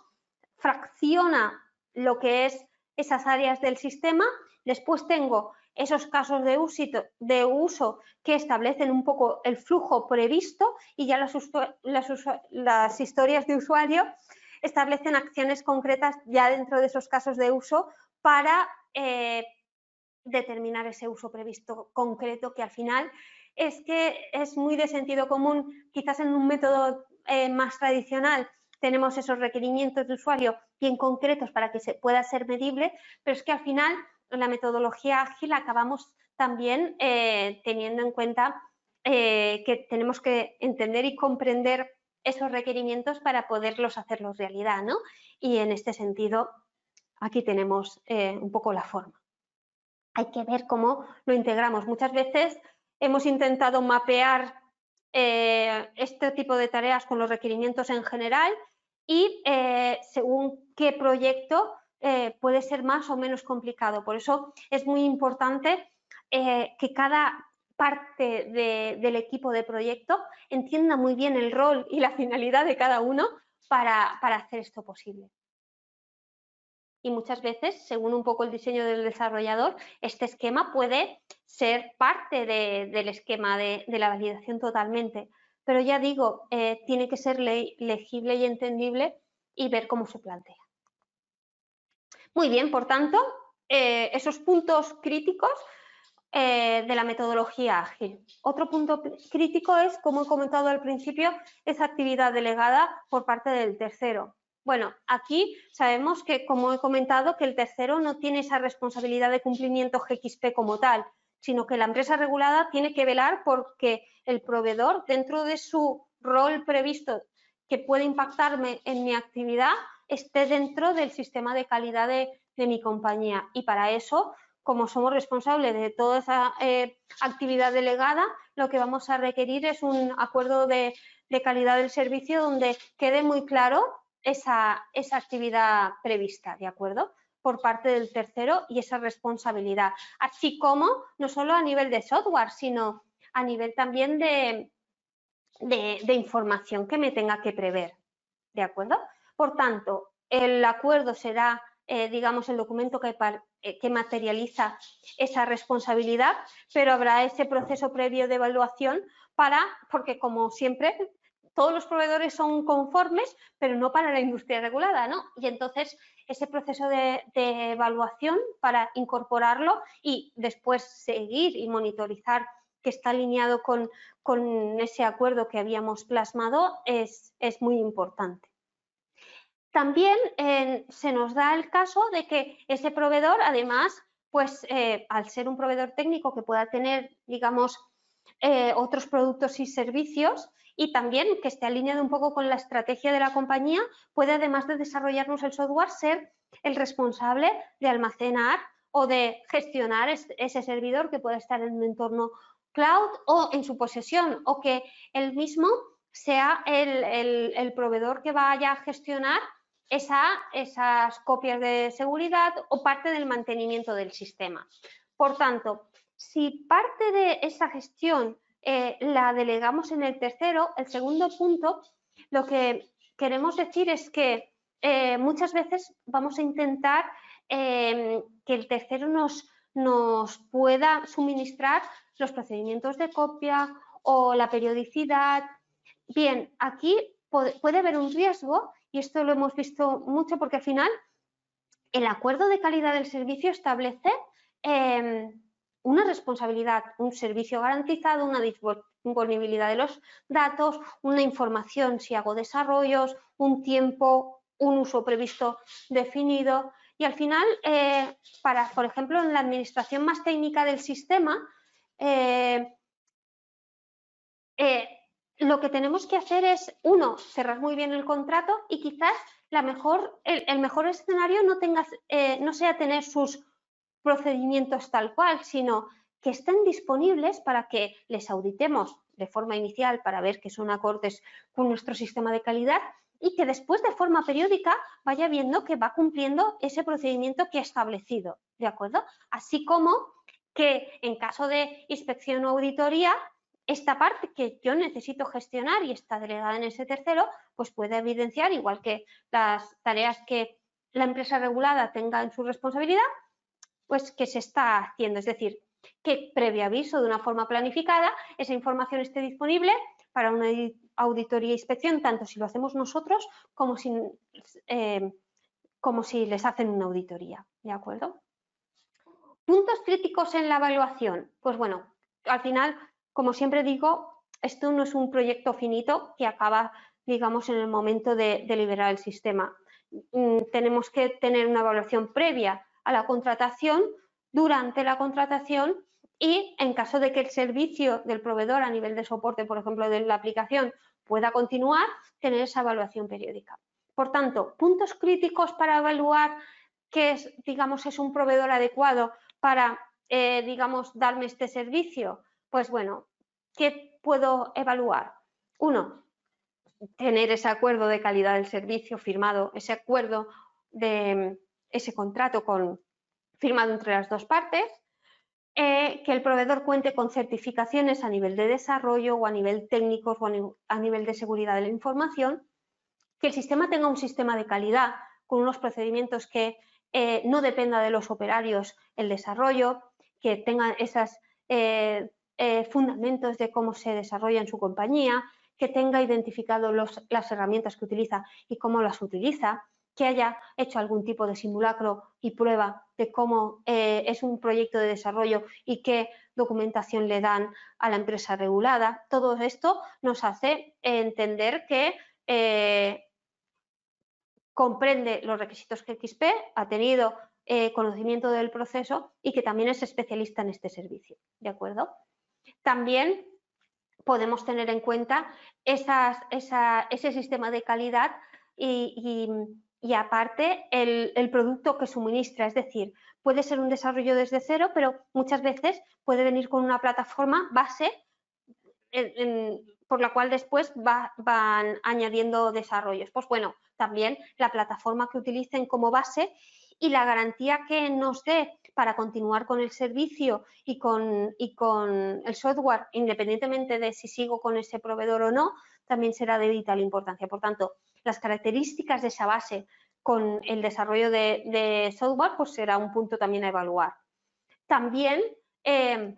B: fracciona lo que es esas áreas del sistema. Después tengo esos casos de uso, que establecen un poco el flujo previsto y ya las, historias de usuario establecen acciones concretas ya dentro de esos casos de uso para eh, determinar ese uso previsto concreto que al final es que es muy de sentido común, quizás en un método eh, más tradicional tenemos esos requerimientos de usuario bien concretos para que se pueda ser medible, pero es que al final en la metodología ágil acabamos también eh, teniendo en cuenta que tenemos que entender y comprender esos requerimientos para poderlos hacerlos realidad, ¿no? Y en este sentido, aquí tenemos eh, un poco la forma. Hay que ver cómo lo integramos. Muchas veces hemos intentado mapear este tipo de tareas con los requerimientos en general y según qué proyecto eh, puede ser más o menos complicado. Por eso es muy importante eh, que cada parte del equipo de proyecto entienda muy bien el rol y la finalidad de cada uno para, hacer esto posible. Y muchas veces, según un poco el diseño del desarrollador, este esquema puede ser parte del esquema de, la validación totalmente. Pero ya digo, eh, tiene que ser legible y entendible y ver cómo se plantea. Muy bien, por tanto, eh, esos puntos críticos eh, de la metodología ágil. Otro punto crítico es, como he comentado al principio, esa actividad delegada por parte del tercero. Bueno, aquí sabemos que, como he comentado, que el tercero no tiene esa responsabilidad de cumplimiento GXP como tal, sino que la empresa regulada tiene que velar porque el proveedor, dentro de su rol previsto que puede impactarme en mi actividad, esté dentro del sistema de calidad de, mi compañía. Y para eso, como somos responsables de toda esa eh, actividad delegada, lo que vamos a requerir es un acuerdo de, calidad del servicio donde quede muy claro esa, esa actividad prevista, ¿de acuerdo? por parte del tercero y esa responsabilidad, así como no solo a nivel de software, sino a nivel también de, de información que me tenga que prever, ¿de acuerdo? Por tanto, el acuerdo será, eh, digamos, el documento eh, que, materializa esa responsabilidad, pero habrá ese proceso previo de evaluación para, porque como siempre, todos los proveedores son conformes, pero no para la industria regulada, ¿no? Y entonces ese proceso de, evaluación para incorporarlo y después seguir y monitorizar que está alineado con, ese acuerdo que habíamos plasmado es muy importante. También se nos da el caso de que ese proveedor, además, pues eh, al ser un proveedor técnico que pueda tener, digamos, eh, otros productos y servicios y también que esté alineado un poco con la estrategia de la compañía, puede además de desarrollarnos el software ser el responsable de almacenar o de gestionar ese servidor que pueda estar en un entorno cloud o en su posesión o que él mismo sea el proveedor que vaya a gestionar esas copias de seguridad o parte del mantenimiento del sistema. Por tanto, si parte de esa gestión eh, la delegamos en el tercero, el segundo punto, lo que queremos decir es que eh, muchas veces vamos a intentar em, que el tercero nos, nos pueda suministrar los procedimientos de copia o la periodicidad. Bien, aquí puede, haber un riesgo y esto lo hemos visto mucho porque al final el acuerdo de calidad del servicio establece em, una responsabilidad, un servicio garantizado, una disponibilidad de los datos, una información si hago desarrollos, un tiempo, un uso previsto definido y al final, eh, para, por ejemplo, en la administración más técnica del sistema, eh, eh, lo que tenemos que hacer es, uno, cerrar muy bien el contrato y quizás la mejor, el, mejor escenario no, tenga, no sea tener sus procedimientos tal cual, sino que estén disponibles para que les auditemos de forma inicial para ver que son acordes con nuestro sistema de calidad y que después de forma periódica vaya viendo que va cumpliendo ese procedimiento que ha establecido, ¿de acuerdo? Así como que en caso de inspección o auditoría, esta parte que yo necesito gestionar y está delegada en ese tercero, pues puede evidenciar, igual que las tareas que la empresa regulada tenga en su responsabilidad, pues que se está haciendo. Es decir, que previo aviso de una forma planificada, esa información esté disponible para una auditoría e inspección, tanto si lo hacemos nosotros como si, eh, como si les hacen una auditoría. ¿De acuerdo? Puntos críticos en la evaluación. Pues bueno, al final, como siempre digo, esto no es un proyecto finito que acaba, digamos, en el momento de, liberar el sistema. Mm, tenemos que tener una evaluación previa a la contratación, durante la contratación y en caso de que el servicio del proveedor a nivel de soporte, por ejemplo, de la aplicación pueda continuar, tener esa evaluación periódica. Por tanto, puntos críticos para evaluar que es, digamos, es un proveedor adecuado para, eh, digamos, darme este servicio. Pues bueno, ¿qué puedo evaluar? Uno, tener ese acuerdo de calidad del servicio firmado, ese acuerdo de ese contrato con, firmado entre las dos partes. Eh, que el proveedor cuente con certificaciones a nivel de desarrollo o a nivel técnico o a nivel de seguridad de la información, que el sistema tenga un sistema de calidad con unos procedimientos que eh, no dependa de los operarios el desarrollo, que tenga esos eh, fundamentos de cómo se desarrolla en su compañía, que tenga identificado las herramientas que utiliza y cómo las utiliza, que haya hecho algún tipo de simulacro y prueba de cómo eh, es un proyecto de desarrollo y qué documentación le dan a la empresa regulada. Todo esto nos hace entender que eh, comprende los requisitos que XP ha tenido eh, conocimiento del proceso y que también es especialista en este servicio. ¿De acuerdo? También podemos tener en cuenta ese sistema de calidad y aparte el, producto que suministra. Es decir, puede ser un desarrollo desde cero, pero muchas veces puede venir con una plataforma base por la cual después van añadiendo desarrollos. Pues bueno, también la plataforma que utilicen como base y la garantía que nos dé para continuar con el servicio y con, y con el software, independientemente de si sigo con ese proveedor o no, también será de vital importancia. Por tanto, las características de esa base con el desarrollo de, software, pues será un punto también a evaluar. También em,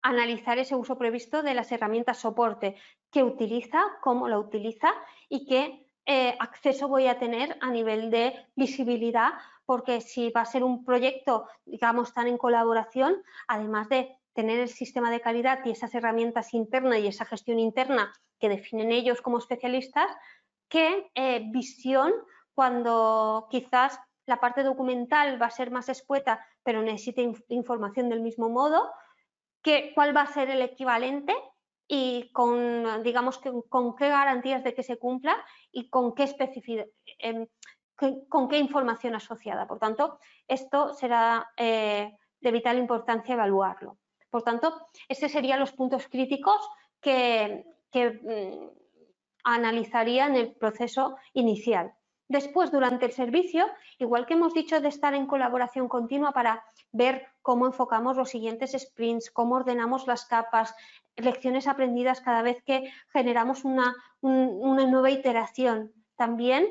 B: analizar ese uso previsto de las herramientas soporte que utiliza, cómo lo utiliza y qué eh, acceso voy a tener a nivel de visibilidad, porque si va a ser un proyecto, digamos, tan en colaboración, además de tener el sistema de calidad y esas herramientas internas y esa gestión interna que definen ellos como especialistas, qué eh, visión cuando quizás la parte documental va a ser más escueta, pero necesita información del mismo modo, cuál va a ser el equivalente y con, digamos, con qué garantías de que se cumpla y con qué em, con qué información asociada. Por tanto, esto será eh, de vital importancia evaluarlo. Por tanto, estos serían los puntos críticos que, mm, analizaría en el proceso inicial. Después, durante el servicio, igual que hemos dicho de estar en colaboración continua para ver cómo enfocamos los siguientes sprints, cómo ordenamos las capas, lecciones aprendidas cada vez que generamos una nueva iteración. También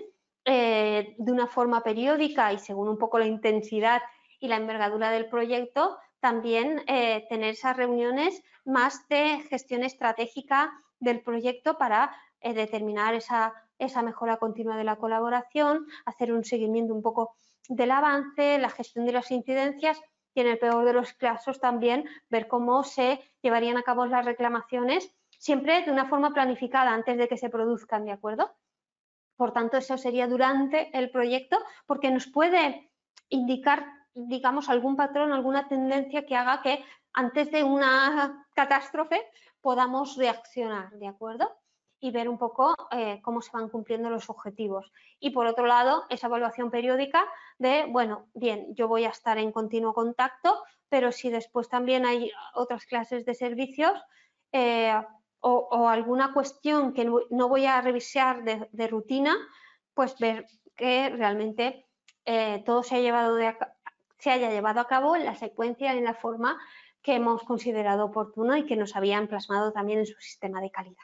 B: eh, de una forma periódica y según un poco la intensidad y la envergadura del proyecto, también eh, tener esas reuniones más de gestión estratégica del proyecto para eh, determinar esa, esa mejora continua de la colaboración, hacer un seguimiento un poco del avance, la gestión de las incidencias y en el peor de los casos también ver cómo se llevarían a cabo las reclamaciones, siempre de una forma planificada antes de que se produzcan, ¿de acuerdo? Por tanto, eso sería durante el proyecto porque nos puede indicar, digamos, algún patrón, alguna tendencia que haga que antes de una catástrofe podamos reaccionar, ¿de acuerdo? Y ver un poco eh, cómo se van cumpliendo los objetivos. Y por otro lado, esa evaluación periódica de, bueno, bien, yo voy a estar en continuo contacto, pero si después también hay otras clases de servicios, eh, o, alguna cuestión que no voy a revisar de, rutina, pues ver que realmente eh, todo se, ha llevado se haya llevado a cabo en la secuencia, en la forma que hemos considerado oportuno y que nos habían plasmado también en su sistema de calidad.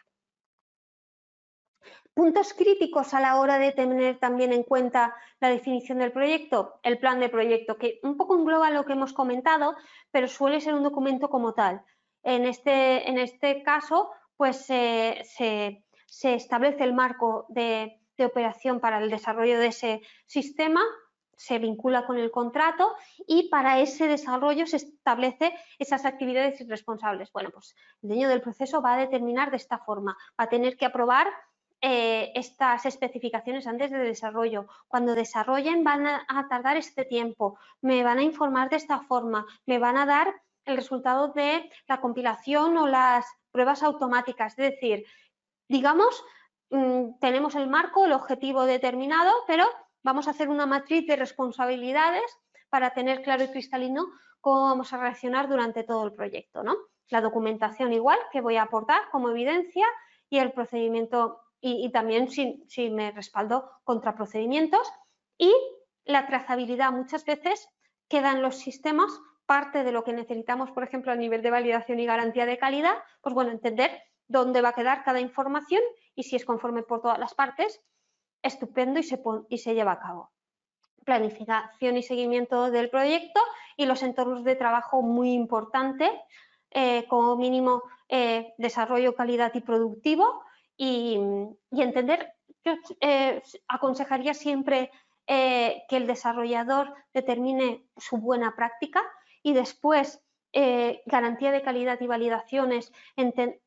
B: Puntos críticos a la hora de tener también en cuenta la definición del proyecto, el plan de proyecto, que un poco engloba lo que hemos comentado, pero suele ser un documento como tal. En este, en este caso, pues se, establece el marco de, operación para el desarrollo de ese sistema, se vincula con el contrato y para ese desarrollo se establece esas actividades y responsables. Bueno, pues el dueño del proceso va a determinar de esta forma, va a tener que aprobar eh, estas especificaciones antes de desarrollo. Cuando desarrollen van a, tardar este tiempo, me van a informar de esta forma, me van a dar el resultado de la compilación o las pruebas automáticas. Es decir, digamos, mm, tenemos el marco, el objetivo determinado, pero vamos a hacer una matriz de responsabilidades para tener claro y cristalino cómo vamos a reaccionar durante todo el proyecto. ¿no? La documentación igual que voy a aportar como evidencia y el procedimiento y, también si, me respaldo contra procedimientos y la trazabilidad muchas veces queda en los sistemas parte de lo que necesitamos, por ejemplo, a nivel de validación y garantía de calidad, pues bueno, entender dónde va a quedar cada información y si es conforme por todas las partes, estupendo y se, y se lleva a cabo. Planificación y seguimiento del proyecto y los entornos de trabajo muy importante, eh, como mínimo eh, desarrollo, calidad y productivo y, entender, yo eh, aconsejaría siempre que el desarrollador determine su buena práctica, y después eh, garantía de calidad y validaciones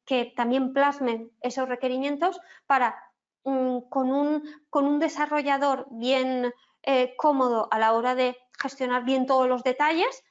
B: que también plasmen esos requerimientos para mm, con, un, con, un, desarrollador bien eh, cómodo a la hora de gestionar bien todos los detalles,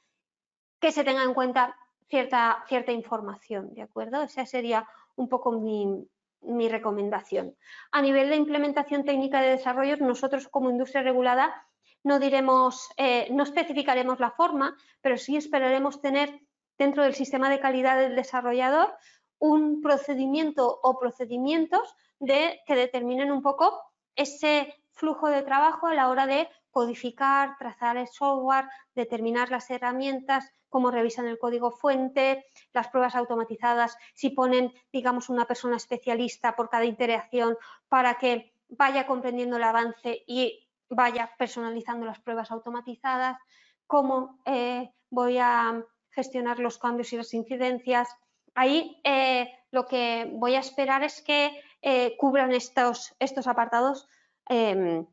B: que se tenga en cuenta cierta, cierta información, ¿de acuerdo? Esa sería un poco mi, mi recomendación. A nivel de implementación técnica de desarrollo, nosotros como industria regulada no diremos, eh, no especificaremos la forma, pero sí esperaremos tener dentro del sistema de calidad del desarrollador un procedimiento o procedimientos de, que determinen un poco ese flujo de trabajo a la hora de codificar, trazar el software, determinar las herramientas, cómo revisan el código fuente, las pruebas automatizadas, si ponen, digamos, una persona especialista por cada interacción para que vaya comprendiendo el avance y vaya personalizando las pruebas automatizadas, cómo eh, voy a gestionar los cambios y las incidencias. Ahí eh, lo que voy a esperar es que eh, cubran estos, estos apartados em,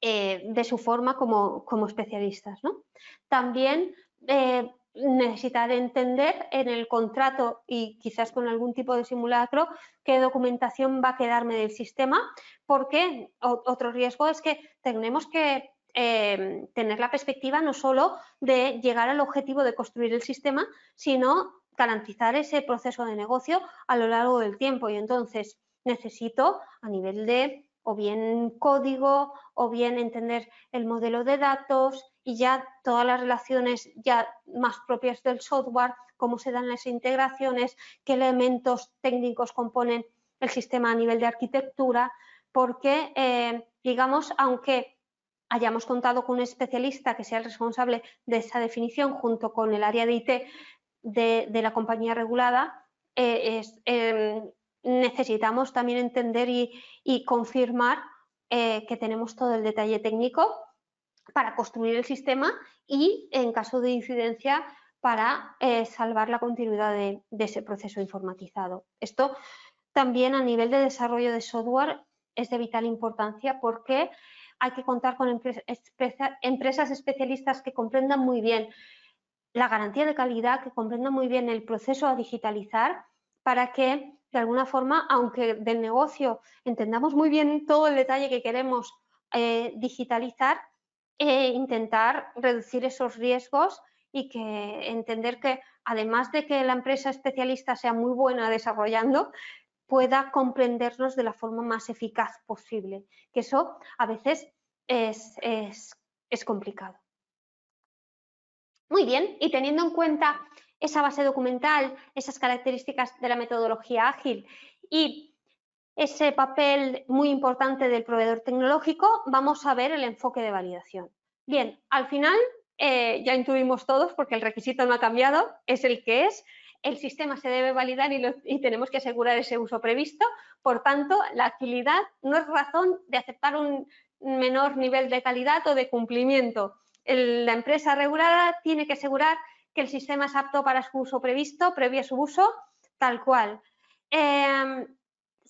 B: de su forma como, como especialistas. ¿no? También necesitar entender en el contrato y quizás con algún tipo de simulacro qué documentación va a quedarme del sistema, porque otro riesgo es que tenemos que em, tener la perspectiva no solo de llegar al objetivo de construir el sistema, sino garantizar ese proceso de negocio a lo largo del tiempo. Y entonces necesito a nivel de o bien código o bien entender el modelo de datos y ya todas las relaciones ya más propias del software, cómo se dan las integraciones, qué elementos técnicos componen el sistema a nivel de arquitectura, porque, eh, digamos, aunque hayamos contado con un especialista que sea el responsable de esa definición junto con el área de IT de, la compañía regulada, eh, em, necesitamos también entender y, confirmar eh, que tenemos todo el detalle técnico para construir el sistema y en caso de incidencia para eh, salvar la continuidad de, ese proceso informatizado. Esto también a nivel de desarrollo de software es de vital importancia porque hay que contar con empresas especialistas que comprendan muy bien la garantía de calidad, que comprendan muy bien el proceso a digitalizar para que de alguna forma, aunque del negocio entendamos muy bien todo el detalle que queremos eh, digitalizar, e intentar reducir esos riesgos y que entender que además de que la empresa especialista sea muy buena desarrollando, pueda comprendernos de la forma más eficaz posible, que eso a veces es, es complicado. Muy bien, y teniendo en cuenta esa base documental, esas características de la metodología ágil y ese papel muy importante del proveedor tecnológico, vamos a ver el enfoque de validación. Bien, al final eh, ya intuimos todos, porque el requisito no ha cambiado, es el que es, el sistema se debe validar y, tenemos que asegurar ese uso previsto, por tanto, la agilidad no es razón de aceptar un menor nivel de calidad o de cumplimiento. la empresa regulada tiene que asegurar que el sistema es apto para su uso previsto, previo a su uso, tal cual. Em,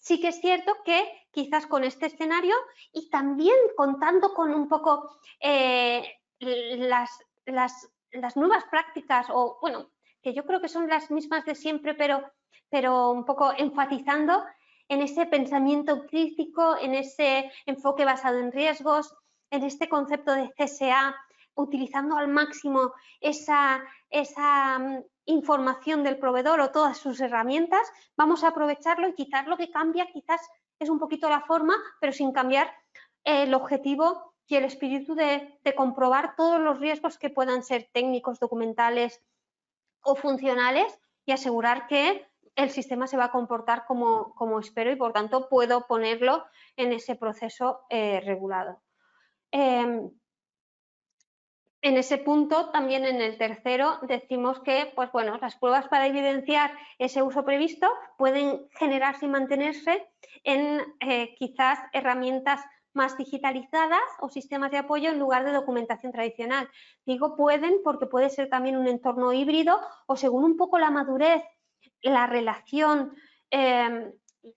B: sí que es cierto que quizás con este escenario y también contando con un poco eh, las, las, nuevas prácticas o, bueno, que yo creo que son las mismas de siempre, pero, pero un poco enfatizando en ese pensamiento crítico, en ese enfoque basado en riesgos, en este concepto de CSA, utilizando al máximo esa, esa mm, información del proveedor o todas sus herramientas, vamos a aprovecharlo y quizás lo que cambia quizás es un poquito la forma, pero sin cambiar el objetivo y el espíritu de, comprobar todos los riesgos que puedan ser técnicos, documentales o funcionales y asegurar que el sistema se va a comportar como, espero y por tanto puedo ponerlo en ese proceso eh, regulado. Em, en ese punto, también en el tercero, decimos que pues bueno, las pruebas para evidenciar ese uso previsto pueden generarse y mantenerse en eh, quizás herramientas más digitalizadas o sistemas de apoyo en lugar de documentación tradicional. Digo pueden porque puede ser también un entorno híbrido o según un poco la madurez, la relación em,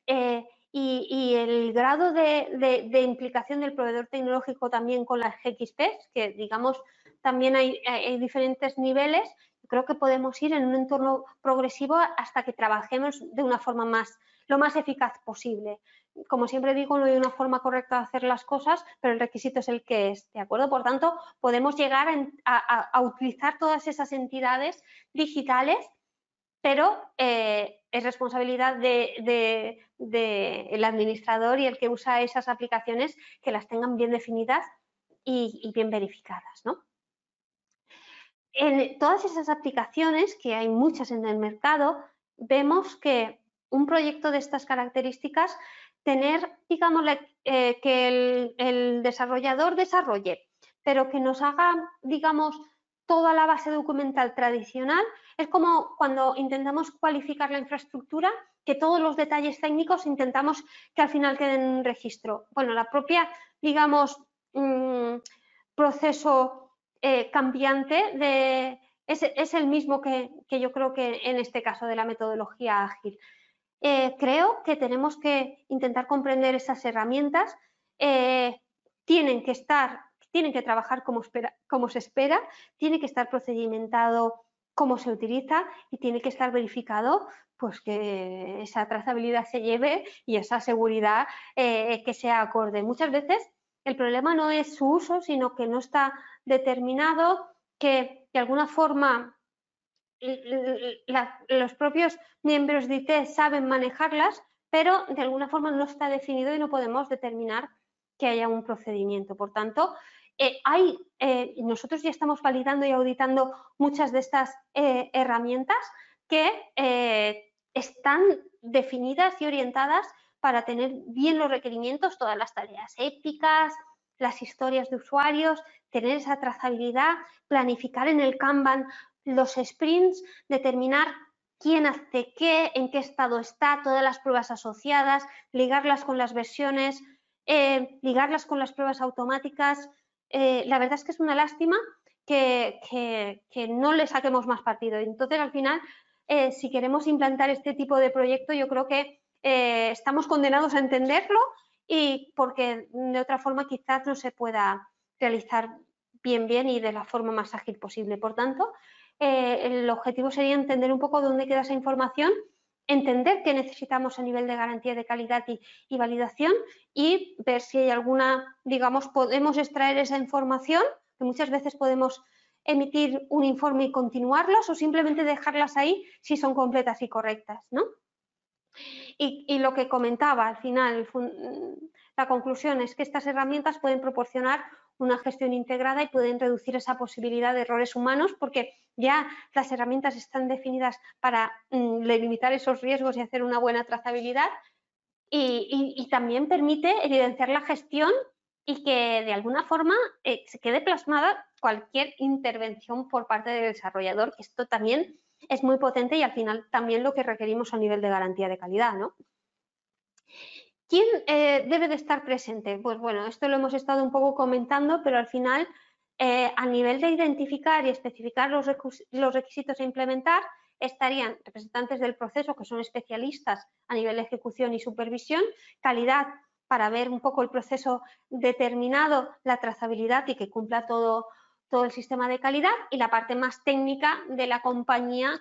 B: eh, y, el grado de, implicación del proveedor tecnológico también con las GXPs, que digamos también hay, diferentes niveles. Creo que podemos ir en un entorno progresivo hasta que trabajemos de una forma más, lo más eficaz posible. Como siempre digo, no hay una forma correcta de hacer las cosas, pero el requisito es el que es, ¿de acuerdo? Por tanto, podemos llegar a, utilizar todas esas entidades digitales, pero eh, es responsabilidad del de, administrador y el que usa esas aplicaciones que las tengan bien definidas y, bien verificadas, ¿no? en todas esas aplicaciones, que hay muchas en el mercado, vemos que un proyecto de estas características, tener, digamos, eh, que el, desarrollador desarrolle, pero que nos haga, digamos, toda la base documental tradicional, es como cuando intentamos cualificar la infraestructura, que todos los detalles técnicos intentamos que al final queden en registro. Bueno, la propia, digamos, mm, proceso eh, cambiante de, es, el mismo que, yo creo que en este caso de la metodología ágil. Eh, creo que tenemos que intentar comprender esas herramientas, eh, tienen que estar, tienen que trabajar como, se espera, tiene que estar procedimentado cómo se utiliza y tiene que estar verificado pues que esa trazabilidad se lleve y esa seguridad que sea acorde. Muchas veces el problema no es su uso, sino que no está determinado, que de alguna forma los propios miembros de IT saben manejarlas, pero de alguna forma no está definido y no podemos determinar que haya un procedimiento. Por tanto, eh, hay, eh, nosotros ya estamos validando y auditando muchas de estas eh, herramientas que están definidas y orientadas para tener bien los requerimientos, todas las tareas éticas, las historias de usuarios, tener esa trazabilidad, planificar en el Kanban los sprints, determinar quién hace qué, en qué estado está, todas las pruebas asociadas, ligarlas con las versiones, ligarlas con las pruebas automáticas. Eh, la verdad es que es una lástima que, no le saquemos más partido. Entonces, al final, eh, si queremos implantar este tipo de proyecto, yo creo que estamos condenados a entenderlo y porque de otra forma quizás no se pueda realizar bien, bien y de la forma más ágil posible. Por tanto, el objetivo sería entender un poco dónde queda esa información entender qué necesitamos a nivel de garantía de calidad y, validación y ver si hay alguna, digamos, podemos extraer esa información, que muchas veces podemos emitir un informe y continuarlos o simplemente dejarlas ahí si son completas y correctas, ¿no? Y, lo que comentaba al final, la conclusión es que estas herramientas pueden proporcionar una gestión integrada y pueden reducir esa posibilidad de errores humanos porque ya las herramientas están definidas para mm, limitar esos riesgos y hacer una buena trazabilidad y, también permite evidenciar la gestión y que de alguna forma eh, se quede plasmada cualquier intervención por parte del desarrollador. Esto también es muy potente y al final también lo que requerimos a nivel de garantía de calidad. ¿no? ¿Quién eh, debe de estar presente? Pues bueno, esto lo hemos estado un poco comentando, pero al final, eh, a nivel de identificar y especificar los, requisitos a implementar, estarían representantes del proceso, que son especialistas a nivel de ejecución y supervisión, calidad para ver un poco el proceso determinado, la trazabilidad y que cumpla todo, todo el sistema de calidad, y la parte más técnica de la compañía,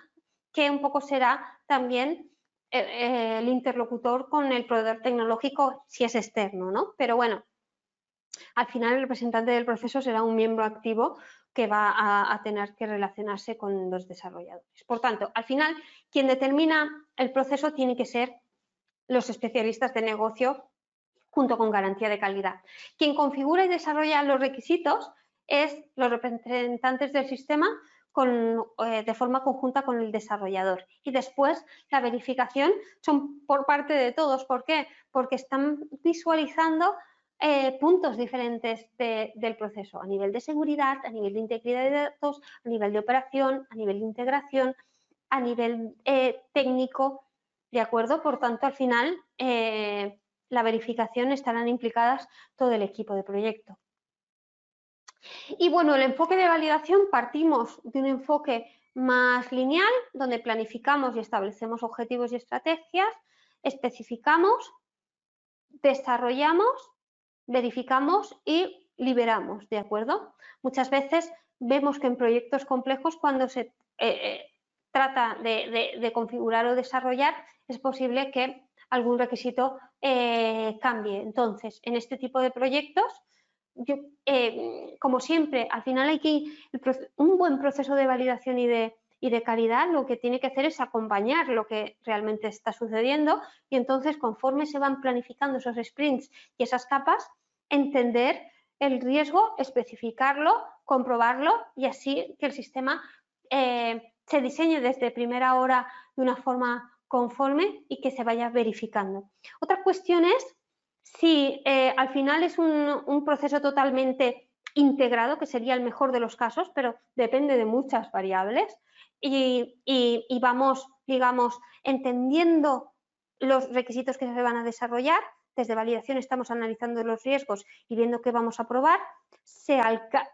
B: que un poco será también el interlocutor con el proveedor tecnológico si es externo, ¿no? Pero bueno, al final el representante del proceso será un miembro activo que va a, tener que relacionarse con los desarrolladores. Por tanto, al final, quien determina el proceso tiene que ser los especialistas de negocio junto con garantía de calidad. Quien configura y desarrolla los requisitos es los representantes del sistema eh, de forma conjunta con el desarrollador. Y después la verificación son por parte de todos. ¿Por qué? Porque están visualizando eh, puntos diferentes del proceso a nivel de seguridad, a nivel de integridad de datos, a nivel de operación, a nivel de integración, a nivel eh, técnico. ¿De acuerdo? Por tanto, al final, la verificación estarán implicadas todo el equipo de proyecto. Y bueno, el enfoque de validación partimos de un enfoque más lineal, donde planificamos y establecemos objetivos y estrategias, especificamos, desarrollamos, verificamos y liberamos, ¿de acuerdo? Muchas veces vemos que en proyectos complejos, cuando se eh, eh, trata de, configurar o desarrollar, es posible que algún requisito eh, cambie. Entonces, en este tipo de proyectos, eh, como siempre, al final hay que un buen proceso de validación y de, y de calidad lo que tiene que hacer es acompañar lo que realmente está sucediendo y entonces conforme se van planificando esos sprints y esas capas, entender el riesgo, especificarlo, comprobarlo y así que el sistema eh, se diseñe desde primera hora de una forma conforme y que se vaya verificando. Otra cuestión es Sí, eh, al final es un, proceso totalmente integrado, que sería el mejor de los casos, pero depende de muchas variables. Y, vamos, digamos, entendiendo los requisitos que se van a desarrollar. Desde validación estamos analizando los riesgos y viendo qué vamos a probar. Se,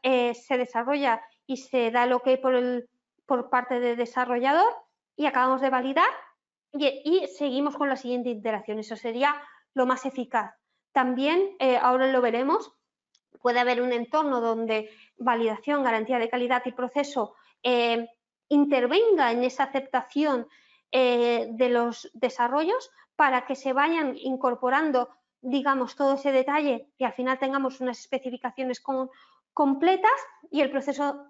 B: eh, desarrolla y se da el ok por, por parte del desarrollador y acabamos de validar y, y seguimos con la siguiente iteración. Eso sería lo más eficaz. También, eh, ahora lo veremos, puede haber un entorno donde validación, garantía de calidad y proceso eh, intervenga en esa aceptación eh, de los desarrollos para que se vayan incorporando, digamos, todo ese detalle y al final tengamos unas especificaciones completas y el proceso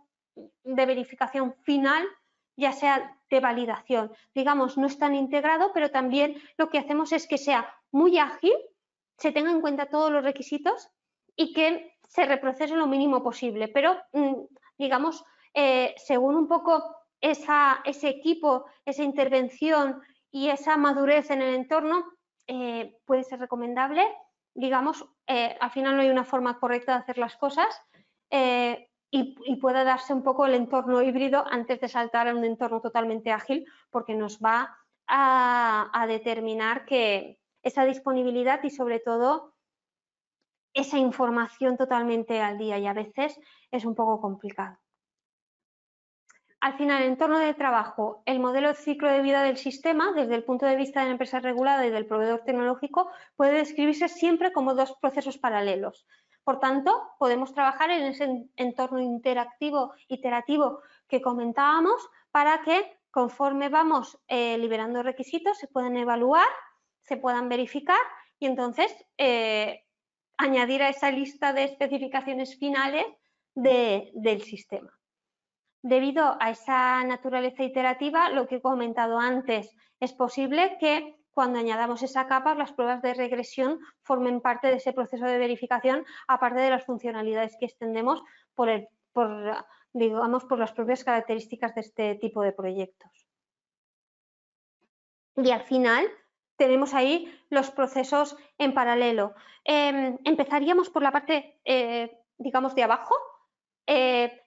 B: de verificación final ya sea de validación. Digamos, no es tan integrado, pero también lo que hacemos es que sea muy ágil, se tengan en cuenta todos los requisitos y que se reprocese lo mínimo posible. Pero, mm, digamos, eh, según un poco ese equipo, esa intervención y esa madurez en el entorno, eh, puede ser recomendable. Digamos, eh, al final no hay una forma correcta de hacer las cosas y, puede darse un poco el entorno híbrido antes de saltar a un entorno totalmente ágil, porque nos va a, determinar que esa disponibilidad y sobre todo esa información totalmente al día y a veces es un poco complicado. Al final, entorno de trabajo, el modelo de ciclo de vida del sistema, desde el punto de vista de la empresa regulada y del proveedor tecnológico, puede describirse siempre como dos procesos paralelos. Por tanto, podemos trabajar en ese entorno interactivo, iterativo que comentábamos, para que conforme vamos eh, liberando requisitos se puedan evaluar, se puedan verificar y entonces eh, añadir a esa lista de especificaciones finales del sistema. Debido a esa naturaleza iterativa, lo que he comentado antes, es posible que cuando añadamos esa capa, las pruebas de regresión formen parte de ese proceso de verificación, aparte de las funcionalidades que extendemos digamos, por las propias características de este tipo de proyectos. Y al final tenemos ahí los procesos en paralelo. Em, empezaríamos por la parte, eh, digamos, de abajo. Eh,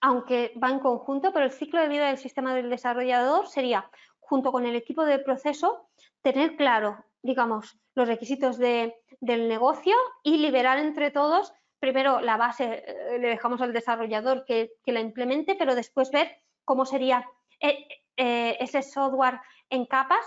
B: aunque va en conjunto, pero el ciclo de vida del sistema del desarrollador sería, junto con el equipo de proceso, tener claro, digamos, los requisitos del negocio y liberar entre todos, primero la base eh, le dejamos al desarrollador que, la implemente, pero después ver cómo sería ese software en capas,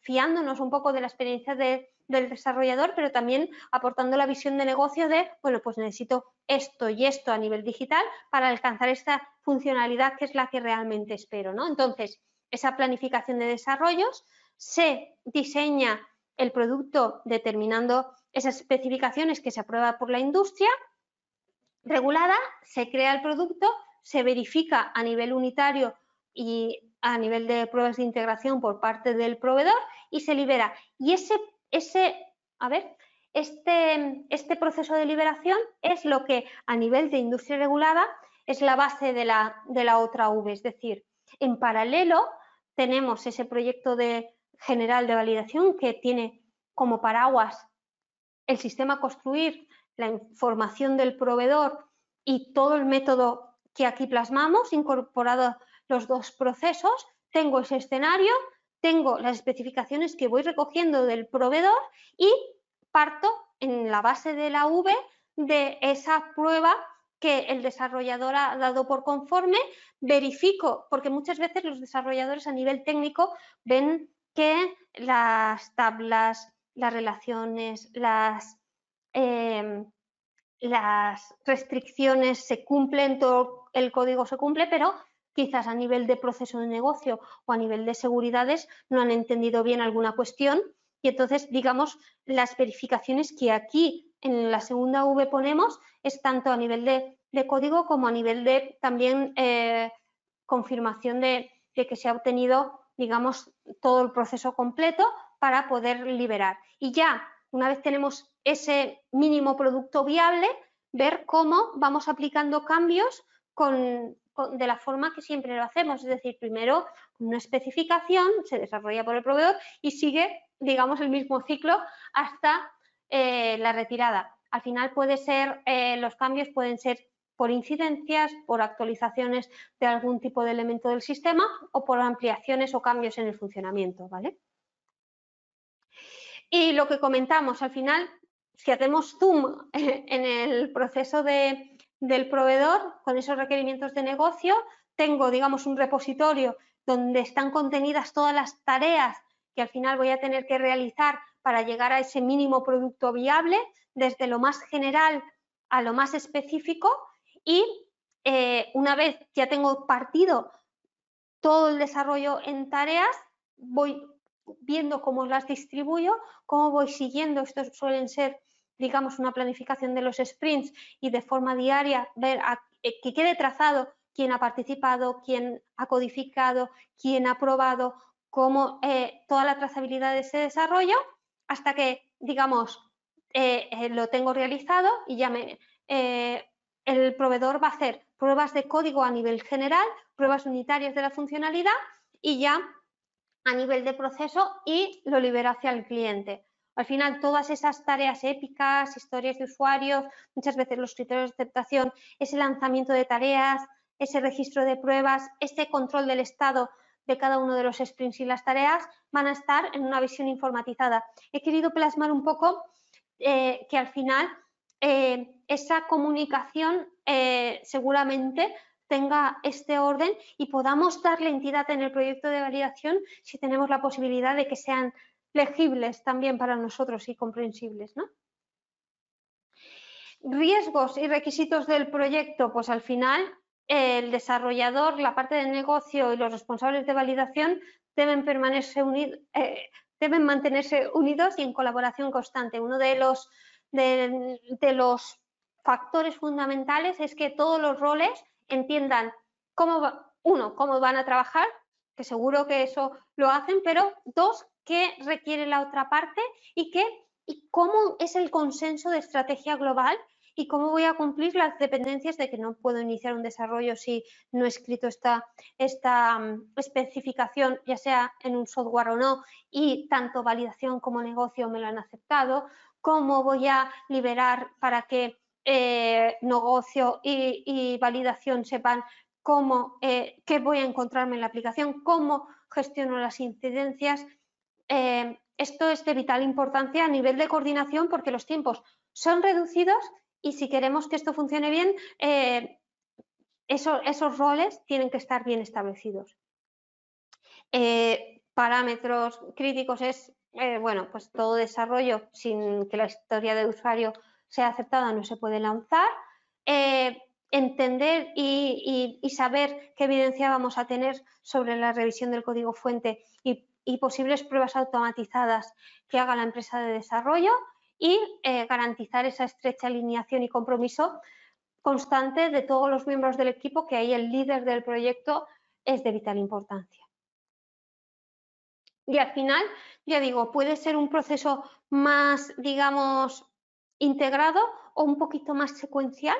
B: fiándonos un poco de la experiencia de, del desarrollador, pero también aportando la visión de negocio de, bueno, pues necesito esto y esto a nivel digital para alcanzar esta funcionalidad que es la que realmente espero, ¿no? Entonces, esa planificación de desarrollos se diseña el producto determinando esas especificaciones que se aprueba por la industria regulada, se crea el producto, se verifica a nivel unitario y a nivel de pruebas de integración por parte del proveedor y se libera. Y ese ese, a ver, este, este proceso de liberación es lo que a nivel de industria regulada es la base de la, de la otra V. Es decir, en paralelo tenemos ese proyecto de general de validación que tiene como paraguas el sistema construir, la información del proveedor y todo el método que aquí plasmamos, incorporado los dos procesos, tengo ese escenario tengo las especificaciones que voy recogiendo del proveedor y parto en la base de la V de esa prueba que el desarrollador ha dado por conforme, verifico, porque muchas veces los desarrolladores a nivel técnico ven que las tablas, las relaciones, las, em, las restricciones se cumplen, todo el código se cumple, pero quizás a nivel de proceso de negocio o a nivel de seguridades no han entendido bien alguna cuestión y entonces, digamos, las verificaciones que aquí en la segunda V ponemos es tanto a nivel de, código como a nivel de también eh, confirmación de, de que se ha obtenido, digamos, todo el proceso completo para poder liberar. Y ya, una vez tenemos ese mínimo producto viable, ver cómo vamos aplicando cambios con, de la forma que siempre lo hacemos, es decir, primero una especificación se desarrolla por el proveedor y sigue, digamos, el mismo ciclo hasta eh, la retirada. Al final puede ser, eh, los cambios pueden ser por incidencias, por actualizaciones de algún tipo de elemento del sistema o por ampliaciones o cambios en el funcionamiento, ¿vale? Y lo que comentamos, al final, si hacemos zoom (laughs) en el proceso de, del proveedor con esos requerimientos de negocio. Tengo, digamos, un repositorio donde están contenidas todas las tareas que al final voy a tener que realizar para llegar a ese mínimo producto viable, desde lo más general a lo más específico y eh, una vez ya tengo partido todo el desarrollo en tareas, voy viendo cómo las distribuyo, cómo voy siguiendo, estos suelen ser digamos, una planificación de los sprints y de forma diaria ver eh, que quede trazado quién ha participado, quién ha codificado, quién ha probado, cómo eh, toda la trazabilidad de ese desarrollo, hasta que, digamos, eh, lo tengo realizado y ya me, el proveedor va a hacer pruebas de código a nivel general, pruebas unitarias de la funcionalidad y ya a nivel de proceso y lo libera hacia el cliente. Al final, todas esas tareas épicas, historias de usuarios, muchas veces los criterios de aceptación, ese lanzamiento de tareas, ese registro de pruebas, ese control del estado de cada uno de los sprints y las tareas van a estar en una visión informatizada. He querido plasmar un poco eh, que al final eh, esa comunicación eh, seguramente tenga este orden y podamos darle entidad en el proyecto de validación si tenemos la posibilidad de que sean legibles también para nosotros y comprensibles. ¿no? Riesgos y requisitos del proyecto, pues al final el desarrollador, la parte de negocio y los responsables de validación deben, permanecer eh, deben mantenerse unidos y en colaboración constante. Uno de los, de, los factores fundamentales es que todos los roles entiendan cómo, uno, cómo van a trabajar, que seguro que eso lo hacen, pero dos, qué requiere la otra parte y, qué, y cómo es el consenso de estrategia global y cómo voy a cumplir las dependencias de que no puedo iniciar un desarrollo si no he escrito esta, esta mm, especificación, ya sea en un software o no, y tanto validación como negocio me lo han aceptado, cómo voy a liberar para que eh, negocio y, validación sepan cómo, eh, qué voy a encontrarme en la aplicación, cómo gestiono las incidencias. Eh, esto es de vital importancia a nivel de coordinación porque los tiempos son reducidos y si queremos que esto funcione bien, eh, esos roles tienen que estar bien establecidos. Eh, parámetros críticos es, bueno, pues todo desarrollo sin que la historia de usuario sea aceptada no se puede lanzar. entender y, saber qué evidencia vamos a tener sobre la revisión del código fuente y posibles pruebas automatizadas que haga la empresa de desarrollo y eh, garantizar esa estrecha alineación y compromiso constante de todos los miembros del equipo, que ahí el líder del proyecto es de vital importancia. Y al final, ya digo, puede ser un proceso más, digamos, integrado o un poquito más secuencial,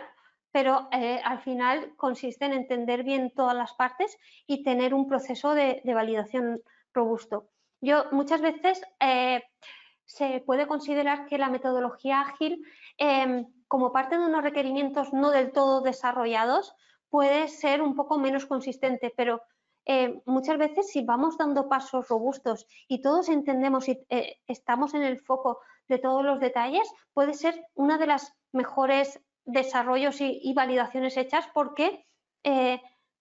B: pero eh, al final consiste en entender bien todas las partes y tener un proceso de, validación robusto. Yo muchas veces eh, se puede considerar que la metodología ágil, em, como parte de unos requerimientos no del todo desarrollados, puede ser un poco menos consistente, pero eh, muchas veces si vamos dando pasos robustos y todos entendemos y eh, estamos en el foco de todos los detalles, puede ser una de las mejores desarrollos y, validaciones hechas porque,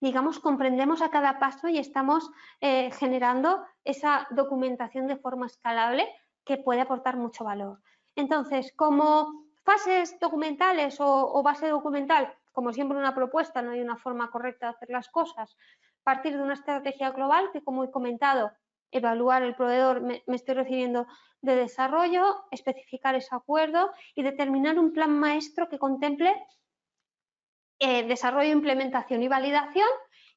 B: digamos, comprendemos a cada paso y estamos generando esa documentación de forma escalable que puede aportar mucho valor. Entonces, como fases documentales o, base documental, como siempre una propuesta, no hay una forma correcta de hacer las cosas, partir de una estrategia global que, como he comentado, evaluar el proveedor me, estoy recibiendo de desarrollo, especificar ese acuerdo y determinar un plan maestro que contemple eh, desarrollo, implementación y validación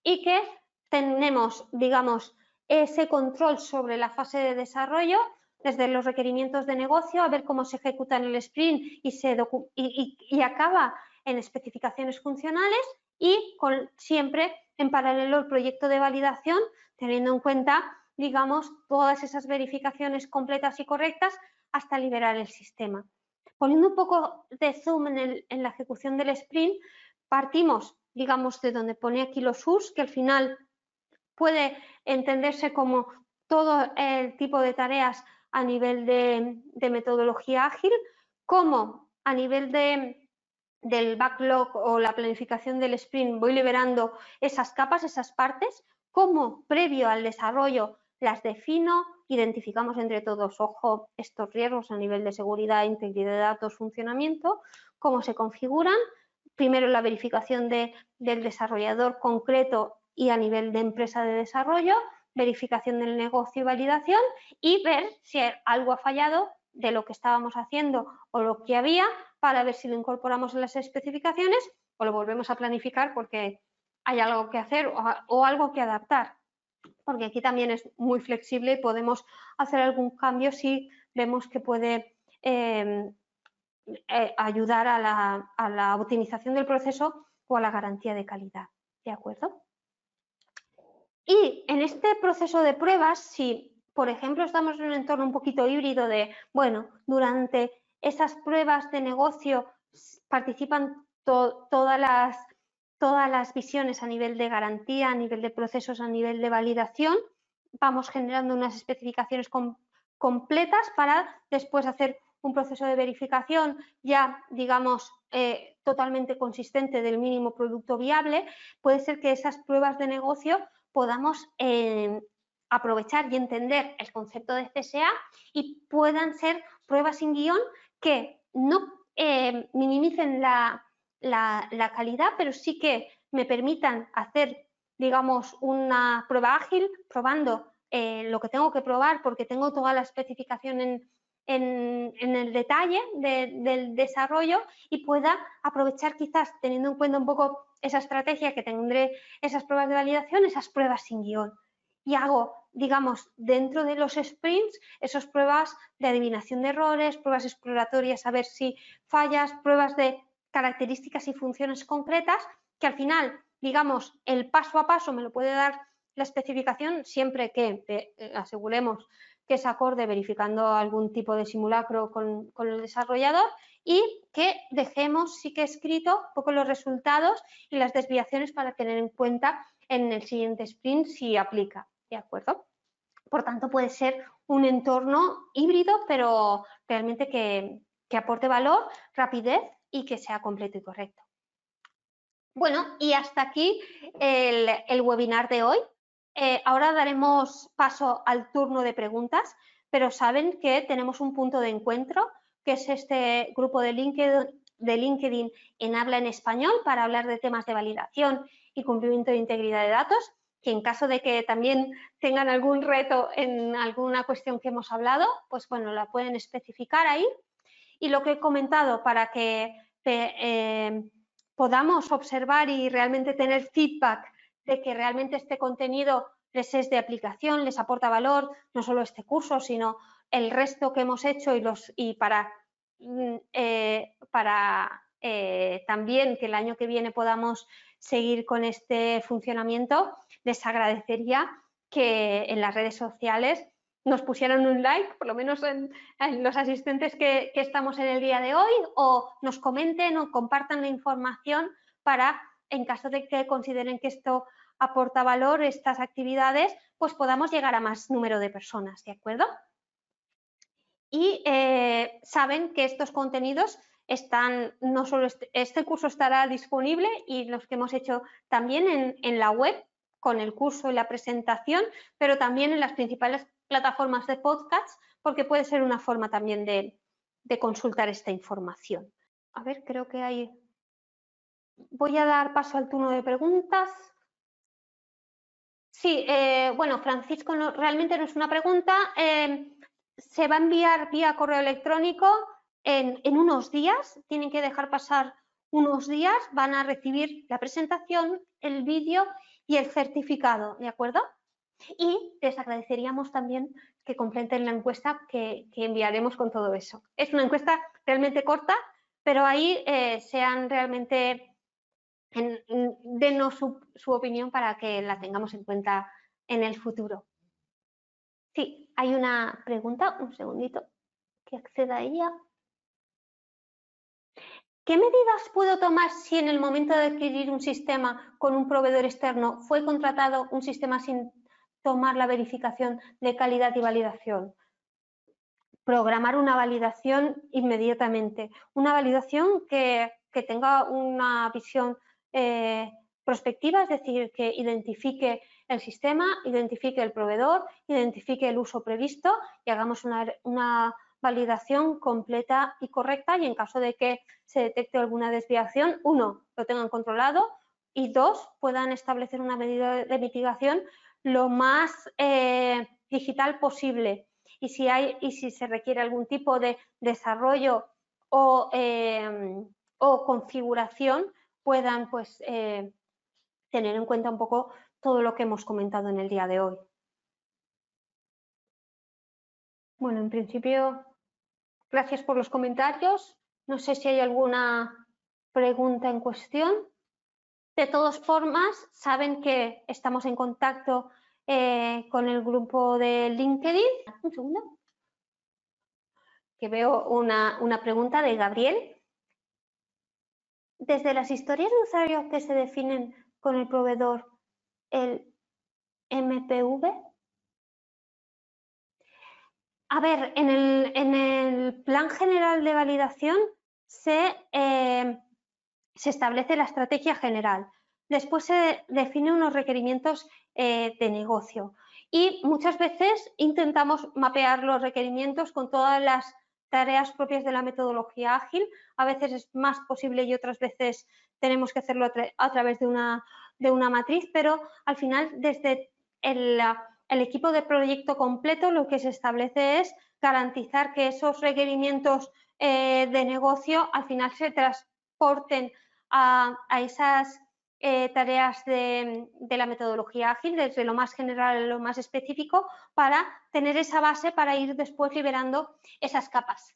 B: y que tenemos, digamos, ese control sobre la fase de desarrollo desde los requerimientos de negocio a ver cómo se ejecuta en el sprint y, se y, acaba en especificaciones funcionales y con, siempre en paralelo el proyecto de validación teniendo en cuenta, digamos, todas esas verificaciones completas y correctas hasta liberar el sistema. Poniendo un poco de zoom en, en la ejecución del sprint, partimos, digamos, de donde pone aquí los US, que al final puede entenderse como todo el tipo de tareas a nivel de, metodología ágil, como a nivel del backlog o la planificación del sprint voy liberando esas capas, esas partes, como previo al desarrollo las defino, identificamos entre todos, ojo, estos riesgos a nivel de seguridad, integridad de datos, funcionamiento, cómo se configuran, primero la verificación del desarrollador concreto y a nivel de empresa de desarrollo, verificación del negocio y validación y ver si algo ha fallado de lo que estábamos haciendo o lo que había para ver si lo incorporamos en las especificaciones o lo volvemos a planificar porque hay algo que hacer o, algo que adaptar. Porque aquí también es muy flexible y podemos hacer algún cambio si vemos que puede em, eh, ayudar a la, a la optimización del proceso o a la garantía de calidad. ¿De acuerdo? Y en este proceso de pruebas, si por ejemplo estamos en un entorno un poquito híbrido de, bueno, durante esas pruebas de negocio participan todas, las, todas las visiones a nivel de garantía, a nivel de procesos, a nivel de validación, vamos generando unas especificaciones completas para después hacer un proceso de verificación ya, digamos, eh, totalmente consistente del mínimo producto viable, puede ser que esas pruebas de negocio podamos eh, aprovechar y entender el concepto de CSA y puedan ser pruebas sin guion que no eh, minimicen la, calidad, pero sí que me permitan hacer, digamos, una prueba ágil, probando eh, lo que tengo que probar porque tengo toda la especificación en, el detalle del desarrollo y pueda aprovechar quizás teniendo en cuenta un poco esa estrategia que tendré esas pruebas de validación, esas pruebas sin guion. Y hago, digamos, dentro de los sprints, esas pruebas de adivinación de errores, pruebas exploratorias a ver si fallas, pruebas de características y funciones concretas, que al final, digamos, el paso a paso me lo puede dar la especificación siempre que eh, aseguremos que es acorde verificando algún tipo de simulacro con, con, el desarrollador y que dejemos sí que escrito un poco los resultados y las desviaciones para tener en cuenta en el siguiente sprint si aplica. ¿de acuerdo? Por tanto, puede ser un entorno híbrido, pero realmente que, aporte valor, rapidez y que sea completo y correcto. Bueno, y hasta aquí el, webinar de hoy. Eh, ahora daremos paso al turno de preguntas, pero saben que tenemos un punto de encuentro, que es este grupo de LinkedIn, en habla en español para hablar de temas de validación y cumplimiento de integridad de datos que en caso de que también tengan algún reto en alguna cuestión que hemos hablado, pues bueno, la pueden especificar ahí. Y lo que he comentado para que eh, podamos observar y realmente tener feedback de que realmente este contenido les es de aplicación, les aporta valor, no solo este curso, sino el resto que hemos hecho y, los, y para, mm, eh, para eh, también que el año que viene podamos seguir con este funcionamiento, les agradecería que en las redes sociales nos pusieran un like, por lo menos en, los asistentes que, estamos en el día de hoy, o nos comenten o compartan la información para, en caso de que consideren que esto aporta valor, estas actividades, pues podamos llegar a más número de personas, ¿de acuerdo? Y eh, saben que estos contenidos están, no solo este, este, curso estará disponible y los que hemos hecho también en, la web con el curso y la presentación, pero también en las principales plataformas de podcast, porque puede ser una forma también de, consultar esta información. A ver, creo que hay... Voy a dar paso al turno de preguntas. Sí, eh, bueno, Francisco, realmente no es una pregunta. Eh, se va a enviar vía correo electrónico en, unos días, tienen que dejar pasar unos días, van a recibir la presentación, el vídeo y el certificado, ¿de acuerdo? Y les agradeceríamos también que completen la encuesta que, enviaremos con todo eso. Es una encuesta realmente corta, pero ahí eh, sean realmente, denos su, opinión para que la tengamos en cuenta en el futuro. Sí, hay una pregunta, un segundito, que acceda a ella. ¿Qué medidas puedo tomar si en el momento de adquirir un sistema con un proveedor externo fue contratado un sistema sin tomar la verificación de calidad y validación? Programar una validación inmediatamente, una validación que, tenga una visión eh, prospectiva, es decir, que identifique el sistema, identifique el proveedor, identifique el uso previsto y hagamos una validación completa y correcta y en caso de que se detecte alguna desviación, uno, lo tengan controlado y dos, puedan establecer una medida de mitigación lo más eh, digital posible. Y si, hay, y si se requiere algún tipo de desarrollo o, eh, o configuración, puedan pues, eh, tener en cuenta un poco todo lo que hemos comentado en el día de hoy. Bueno, en principio Gracias por los comentarios. No sé si hay alguna pregunta en cuestión. De todas formas, saben que estamos en contacto eh, con el grupo de LinkedIn. Un segundo. Que veo una, una pregunta de Gabriel. Desde las historias de usuario que se definen con el proveedor, el MPV A ver, en el, plan general de validación se, eh, se, establece la estrategia general. Después se definen unos requerimientos eh, de negocio y muchas veces intentamos mapear los requerimientos con todas las tareas propias de la metodología ágil. A veces es más posible y otras veces tenemos que hacerlo a, través de una, de una, matriz, pero al final desde el, equipo de proyecto completo lo que se establece es garantizar que esos requerimientos eh, de negocio al final se transporten a, esas eh, tareas de, de, la metodología ágil, desde lo más general a lo más específico, para tener esa base para ir después liberando esas capas.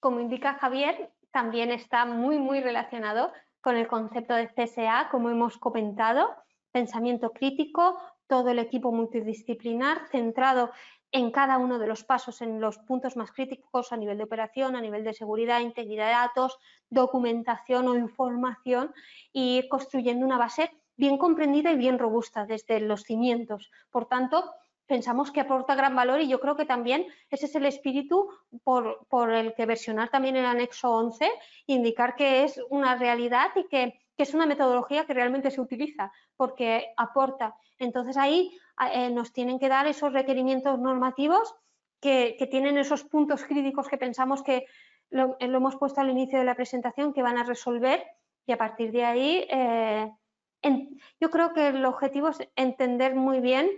B: Como indica Javier, también está muy, muy relacionado con el concepto de CSA, como hemos comentado, pensamiento crítico, todo el equipo multidisciplinar centrado en cada uno de los pasos, en los puntos más críticos a nivel de operación, a nivel de seguridad, integridad de datos, documentación o información y construyendo una base bien comprendida y bien robusta desde los cimientos. Por tanto, pensamos que aporta gran valor y yo creo que también ese es el espíritu por, el que versionar también el anexo 11, indicar que es una realidad y que, es una metodología que realmente se utiliza porque aporta. Entonces ahí eh, nos tienen que dar esos requerimientos normativos que, tienen esos puntos críticos que pensamos que lo, hemos puesto al inicio de la presentación que van a resolver y a partir de ahí eh, yo creo que el objetivo es entender muy bien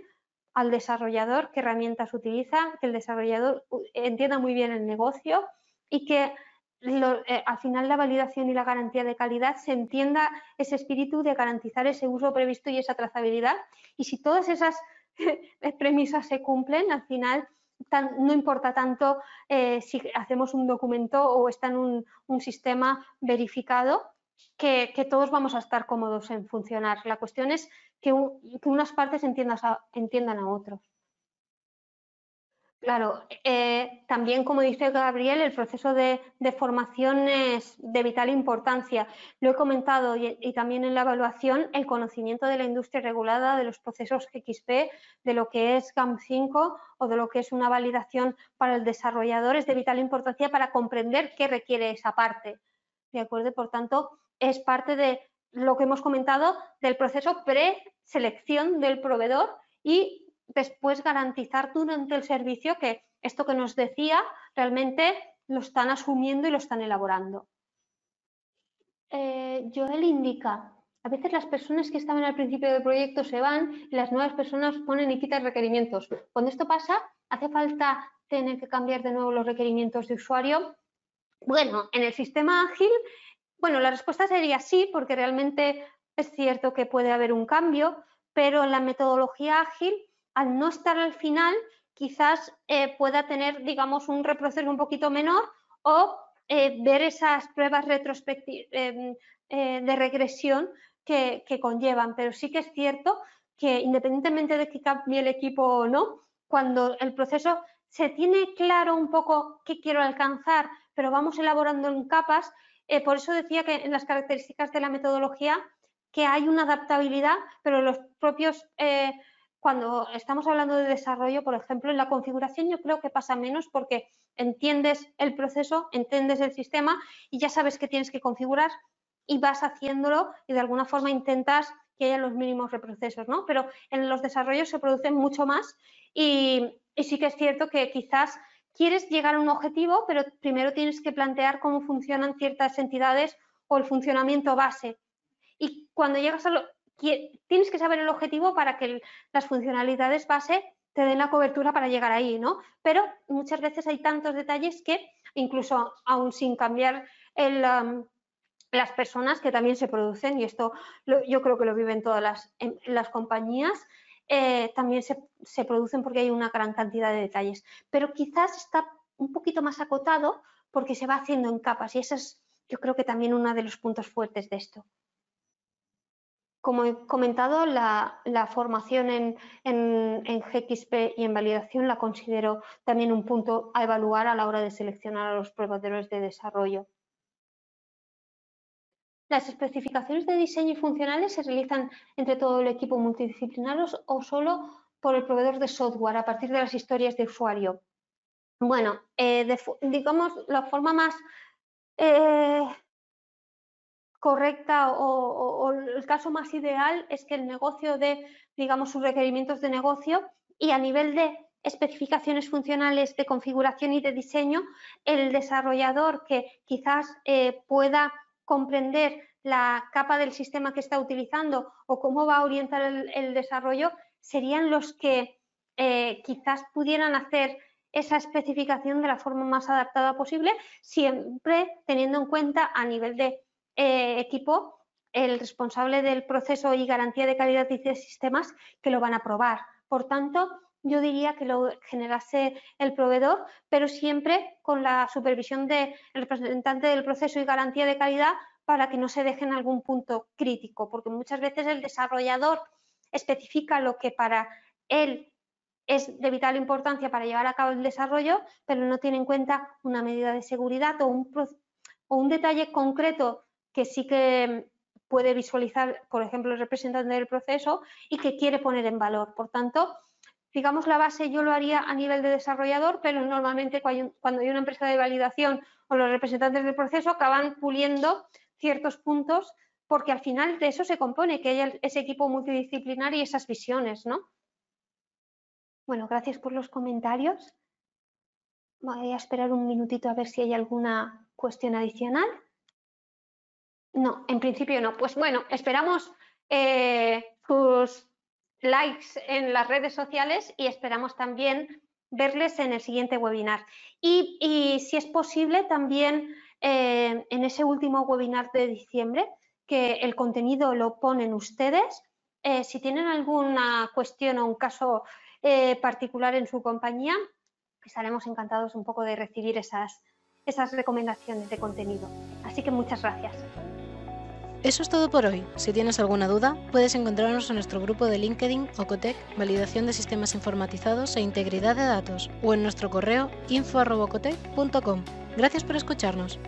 B: al desarrollador qué herramientas utiliza, que el desarrollador entienda muy bien el negocio y que eh, al final la validación y la garantía de calidad se entienda ese espíritu de garantizar ese uso previsto y esa trazabilidad. Y si todas esas (laughs) premisas se cumplen, al final no importa tanto eh, si hacemos un documento o está en un, sistema verificado, que, todos vamos a estar cómodos en funcionar. La cuestión es que, unas partes entiendan a otros. Claro, eh, también como dice Gabriel, el proceso de, formación es de vital importancia. Lo he comentado y, también en la evaluación, el conocimiento de la industria regulada, de los procesos XP, de lo que es GAM5 o de lo que es una validación para el desarrollador es de vital importancia para comprender qué requiere esa parte. ¿De acuerdo? Por tanto, es parte de lo que hemos comentado del proceso pre-selección del proveedor y después garantizar durante el servicio que esto que nos decía realmente lo están asumiendo y lo están elaborando. Eh, Joel indica, a veces las personas que estaban al principio del proyecto se van y las nuevas personas ponen y quitan requerimientos. Cuando esto pasa, ¿hace falta tener que cambiar de nuevo los requerimientos de usuario? Bueno, en el sistema ágil bueno, la respuesta sería sí, porque realmente es cierto que puede haber un cambio, pero en la metodología ágil, al no estar al final, quizás eh, pueda tener, digamos, un reproceso un poquito menor o eh, ver esas pruebas retrospectivas eh, de regresión que, conllevan. Pero sí que es cierto que independientemente de que cambie el equipo o no, cuando el proceso se tiene claro un poco qué quiero alcanzar, pero vamos elaborando en capas, por eso decía que en las características de la metodología que hay una adaptabilidad, pero los propios, cuando estamos hablando de desarrollo, por ejemplo, en la configuración yo creo que pasa menos porque entiendes el proceso, entiendes el sistema y ya sabes que tienes que configurar y vas haciéndolo y de alguna forma intentas que haya los mínimos reprocesos, ¿no? Pero en los desarrollos se producen mucho más y, y sí que es cierto que quizás quieres llegar a un objetivo, pero primero tienes que plantear cómo funcionan ciertas entidades o el funcionamiento base. Y cuando llegas a lo, tienes que saber el objetivo para que las funcionalidades base te den la cobertura para llegar ahí, ¿no? Pero muchas veces hay tantos detalles que incluso aún sin cambiar las personas que también se producen, y esto yo creo que lo viven todas las, las compañías, eh, también se, producen porque hay una gran cantidad de detalles. Pero quizás está un poquito más acotado porque se va haciendo en capas y esa es yo creo que también uno de los puntos fuertes de esto. Como he comentado, la, formación en, en, GXP y en validación la considero también un punto a evaluar a la hora de seleccionar a los proveedores de desarrollo. Las especificaciones de diseño y funcionales se realizan entre todo el equipo multidisciplinario o solo por el proveedor de software a partir de las historias de usuario. Bueno, eh, digamos, la forma más eh, correcta o, el caso más ideal es que el negocio de, digamos, sus requerimientos de negocio y a nivel de especificaciones funcionales de configuración y de diseño, el desarrollador que quizás eh, pueda comprender la capa del sistema que está utilizando o cómo va a orientar el, desarrollo, serían los que eh, quizás pudieran hacer esa especificación de la forma más adaptada posible, siempre teniendo en cuenta a nivel de eh, equipo el responsable del proceso y garantía de calidad de sistemas que lo van a probar. Por tanto, yo diría que lo generase el proveedor, pero siempre con la supervisión del representante del proceso y garantía de calidad para que no se deje en algún punto crítico, porque muchas veces el desarrollador especifica lo que para él es de vital importancia para llevar a cabo el desarrollo, pero no tiene en cuenta una medida de seguridad o un, o un detalle concreto que sí que puede visualizar, por ejemplo, el representante del proceso y que quiere poner en valor. Por tanto, digamos la base yo lo haría a nivel de desarrollador, pero normalmente cuando hay una empresa de validación o los representantes del proceso acaban puliendo ciertos puntos porque al final de eso se compone, que haya ese equipo multidisciplinar y esas visiones, ¿no? Bueno, gracias por los comentarios. Voy a esperar un minutito a ver si hay alguna cuestión adicional. No, en principio no. Pues bueno, esperamos eh, sus likes en las redes sociales y esperamos también verles en el siguiente webinar. Y, si es posible, también eh, en ese último webinar de diciembre, que el contenido lo ponen ustedes. Eh, si tienen alguna cuestión o un caso particular en su compañía, estaremos encantados un poco de recibir esas, esas recomendaciones de contenido. Así que muchas gracias.
A: Eso es todo por hoy. Si tienes alguna duda, puedes encontrarnos en nuestro grupo de LinkedIn Ocotec, Validación de Sistemas Informatizados e Integridad de Datos, o en nuestro correo info.ocotec.com. Gracias por escucharnos.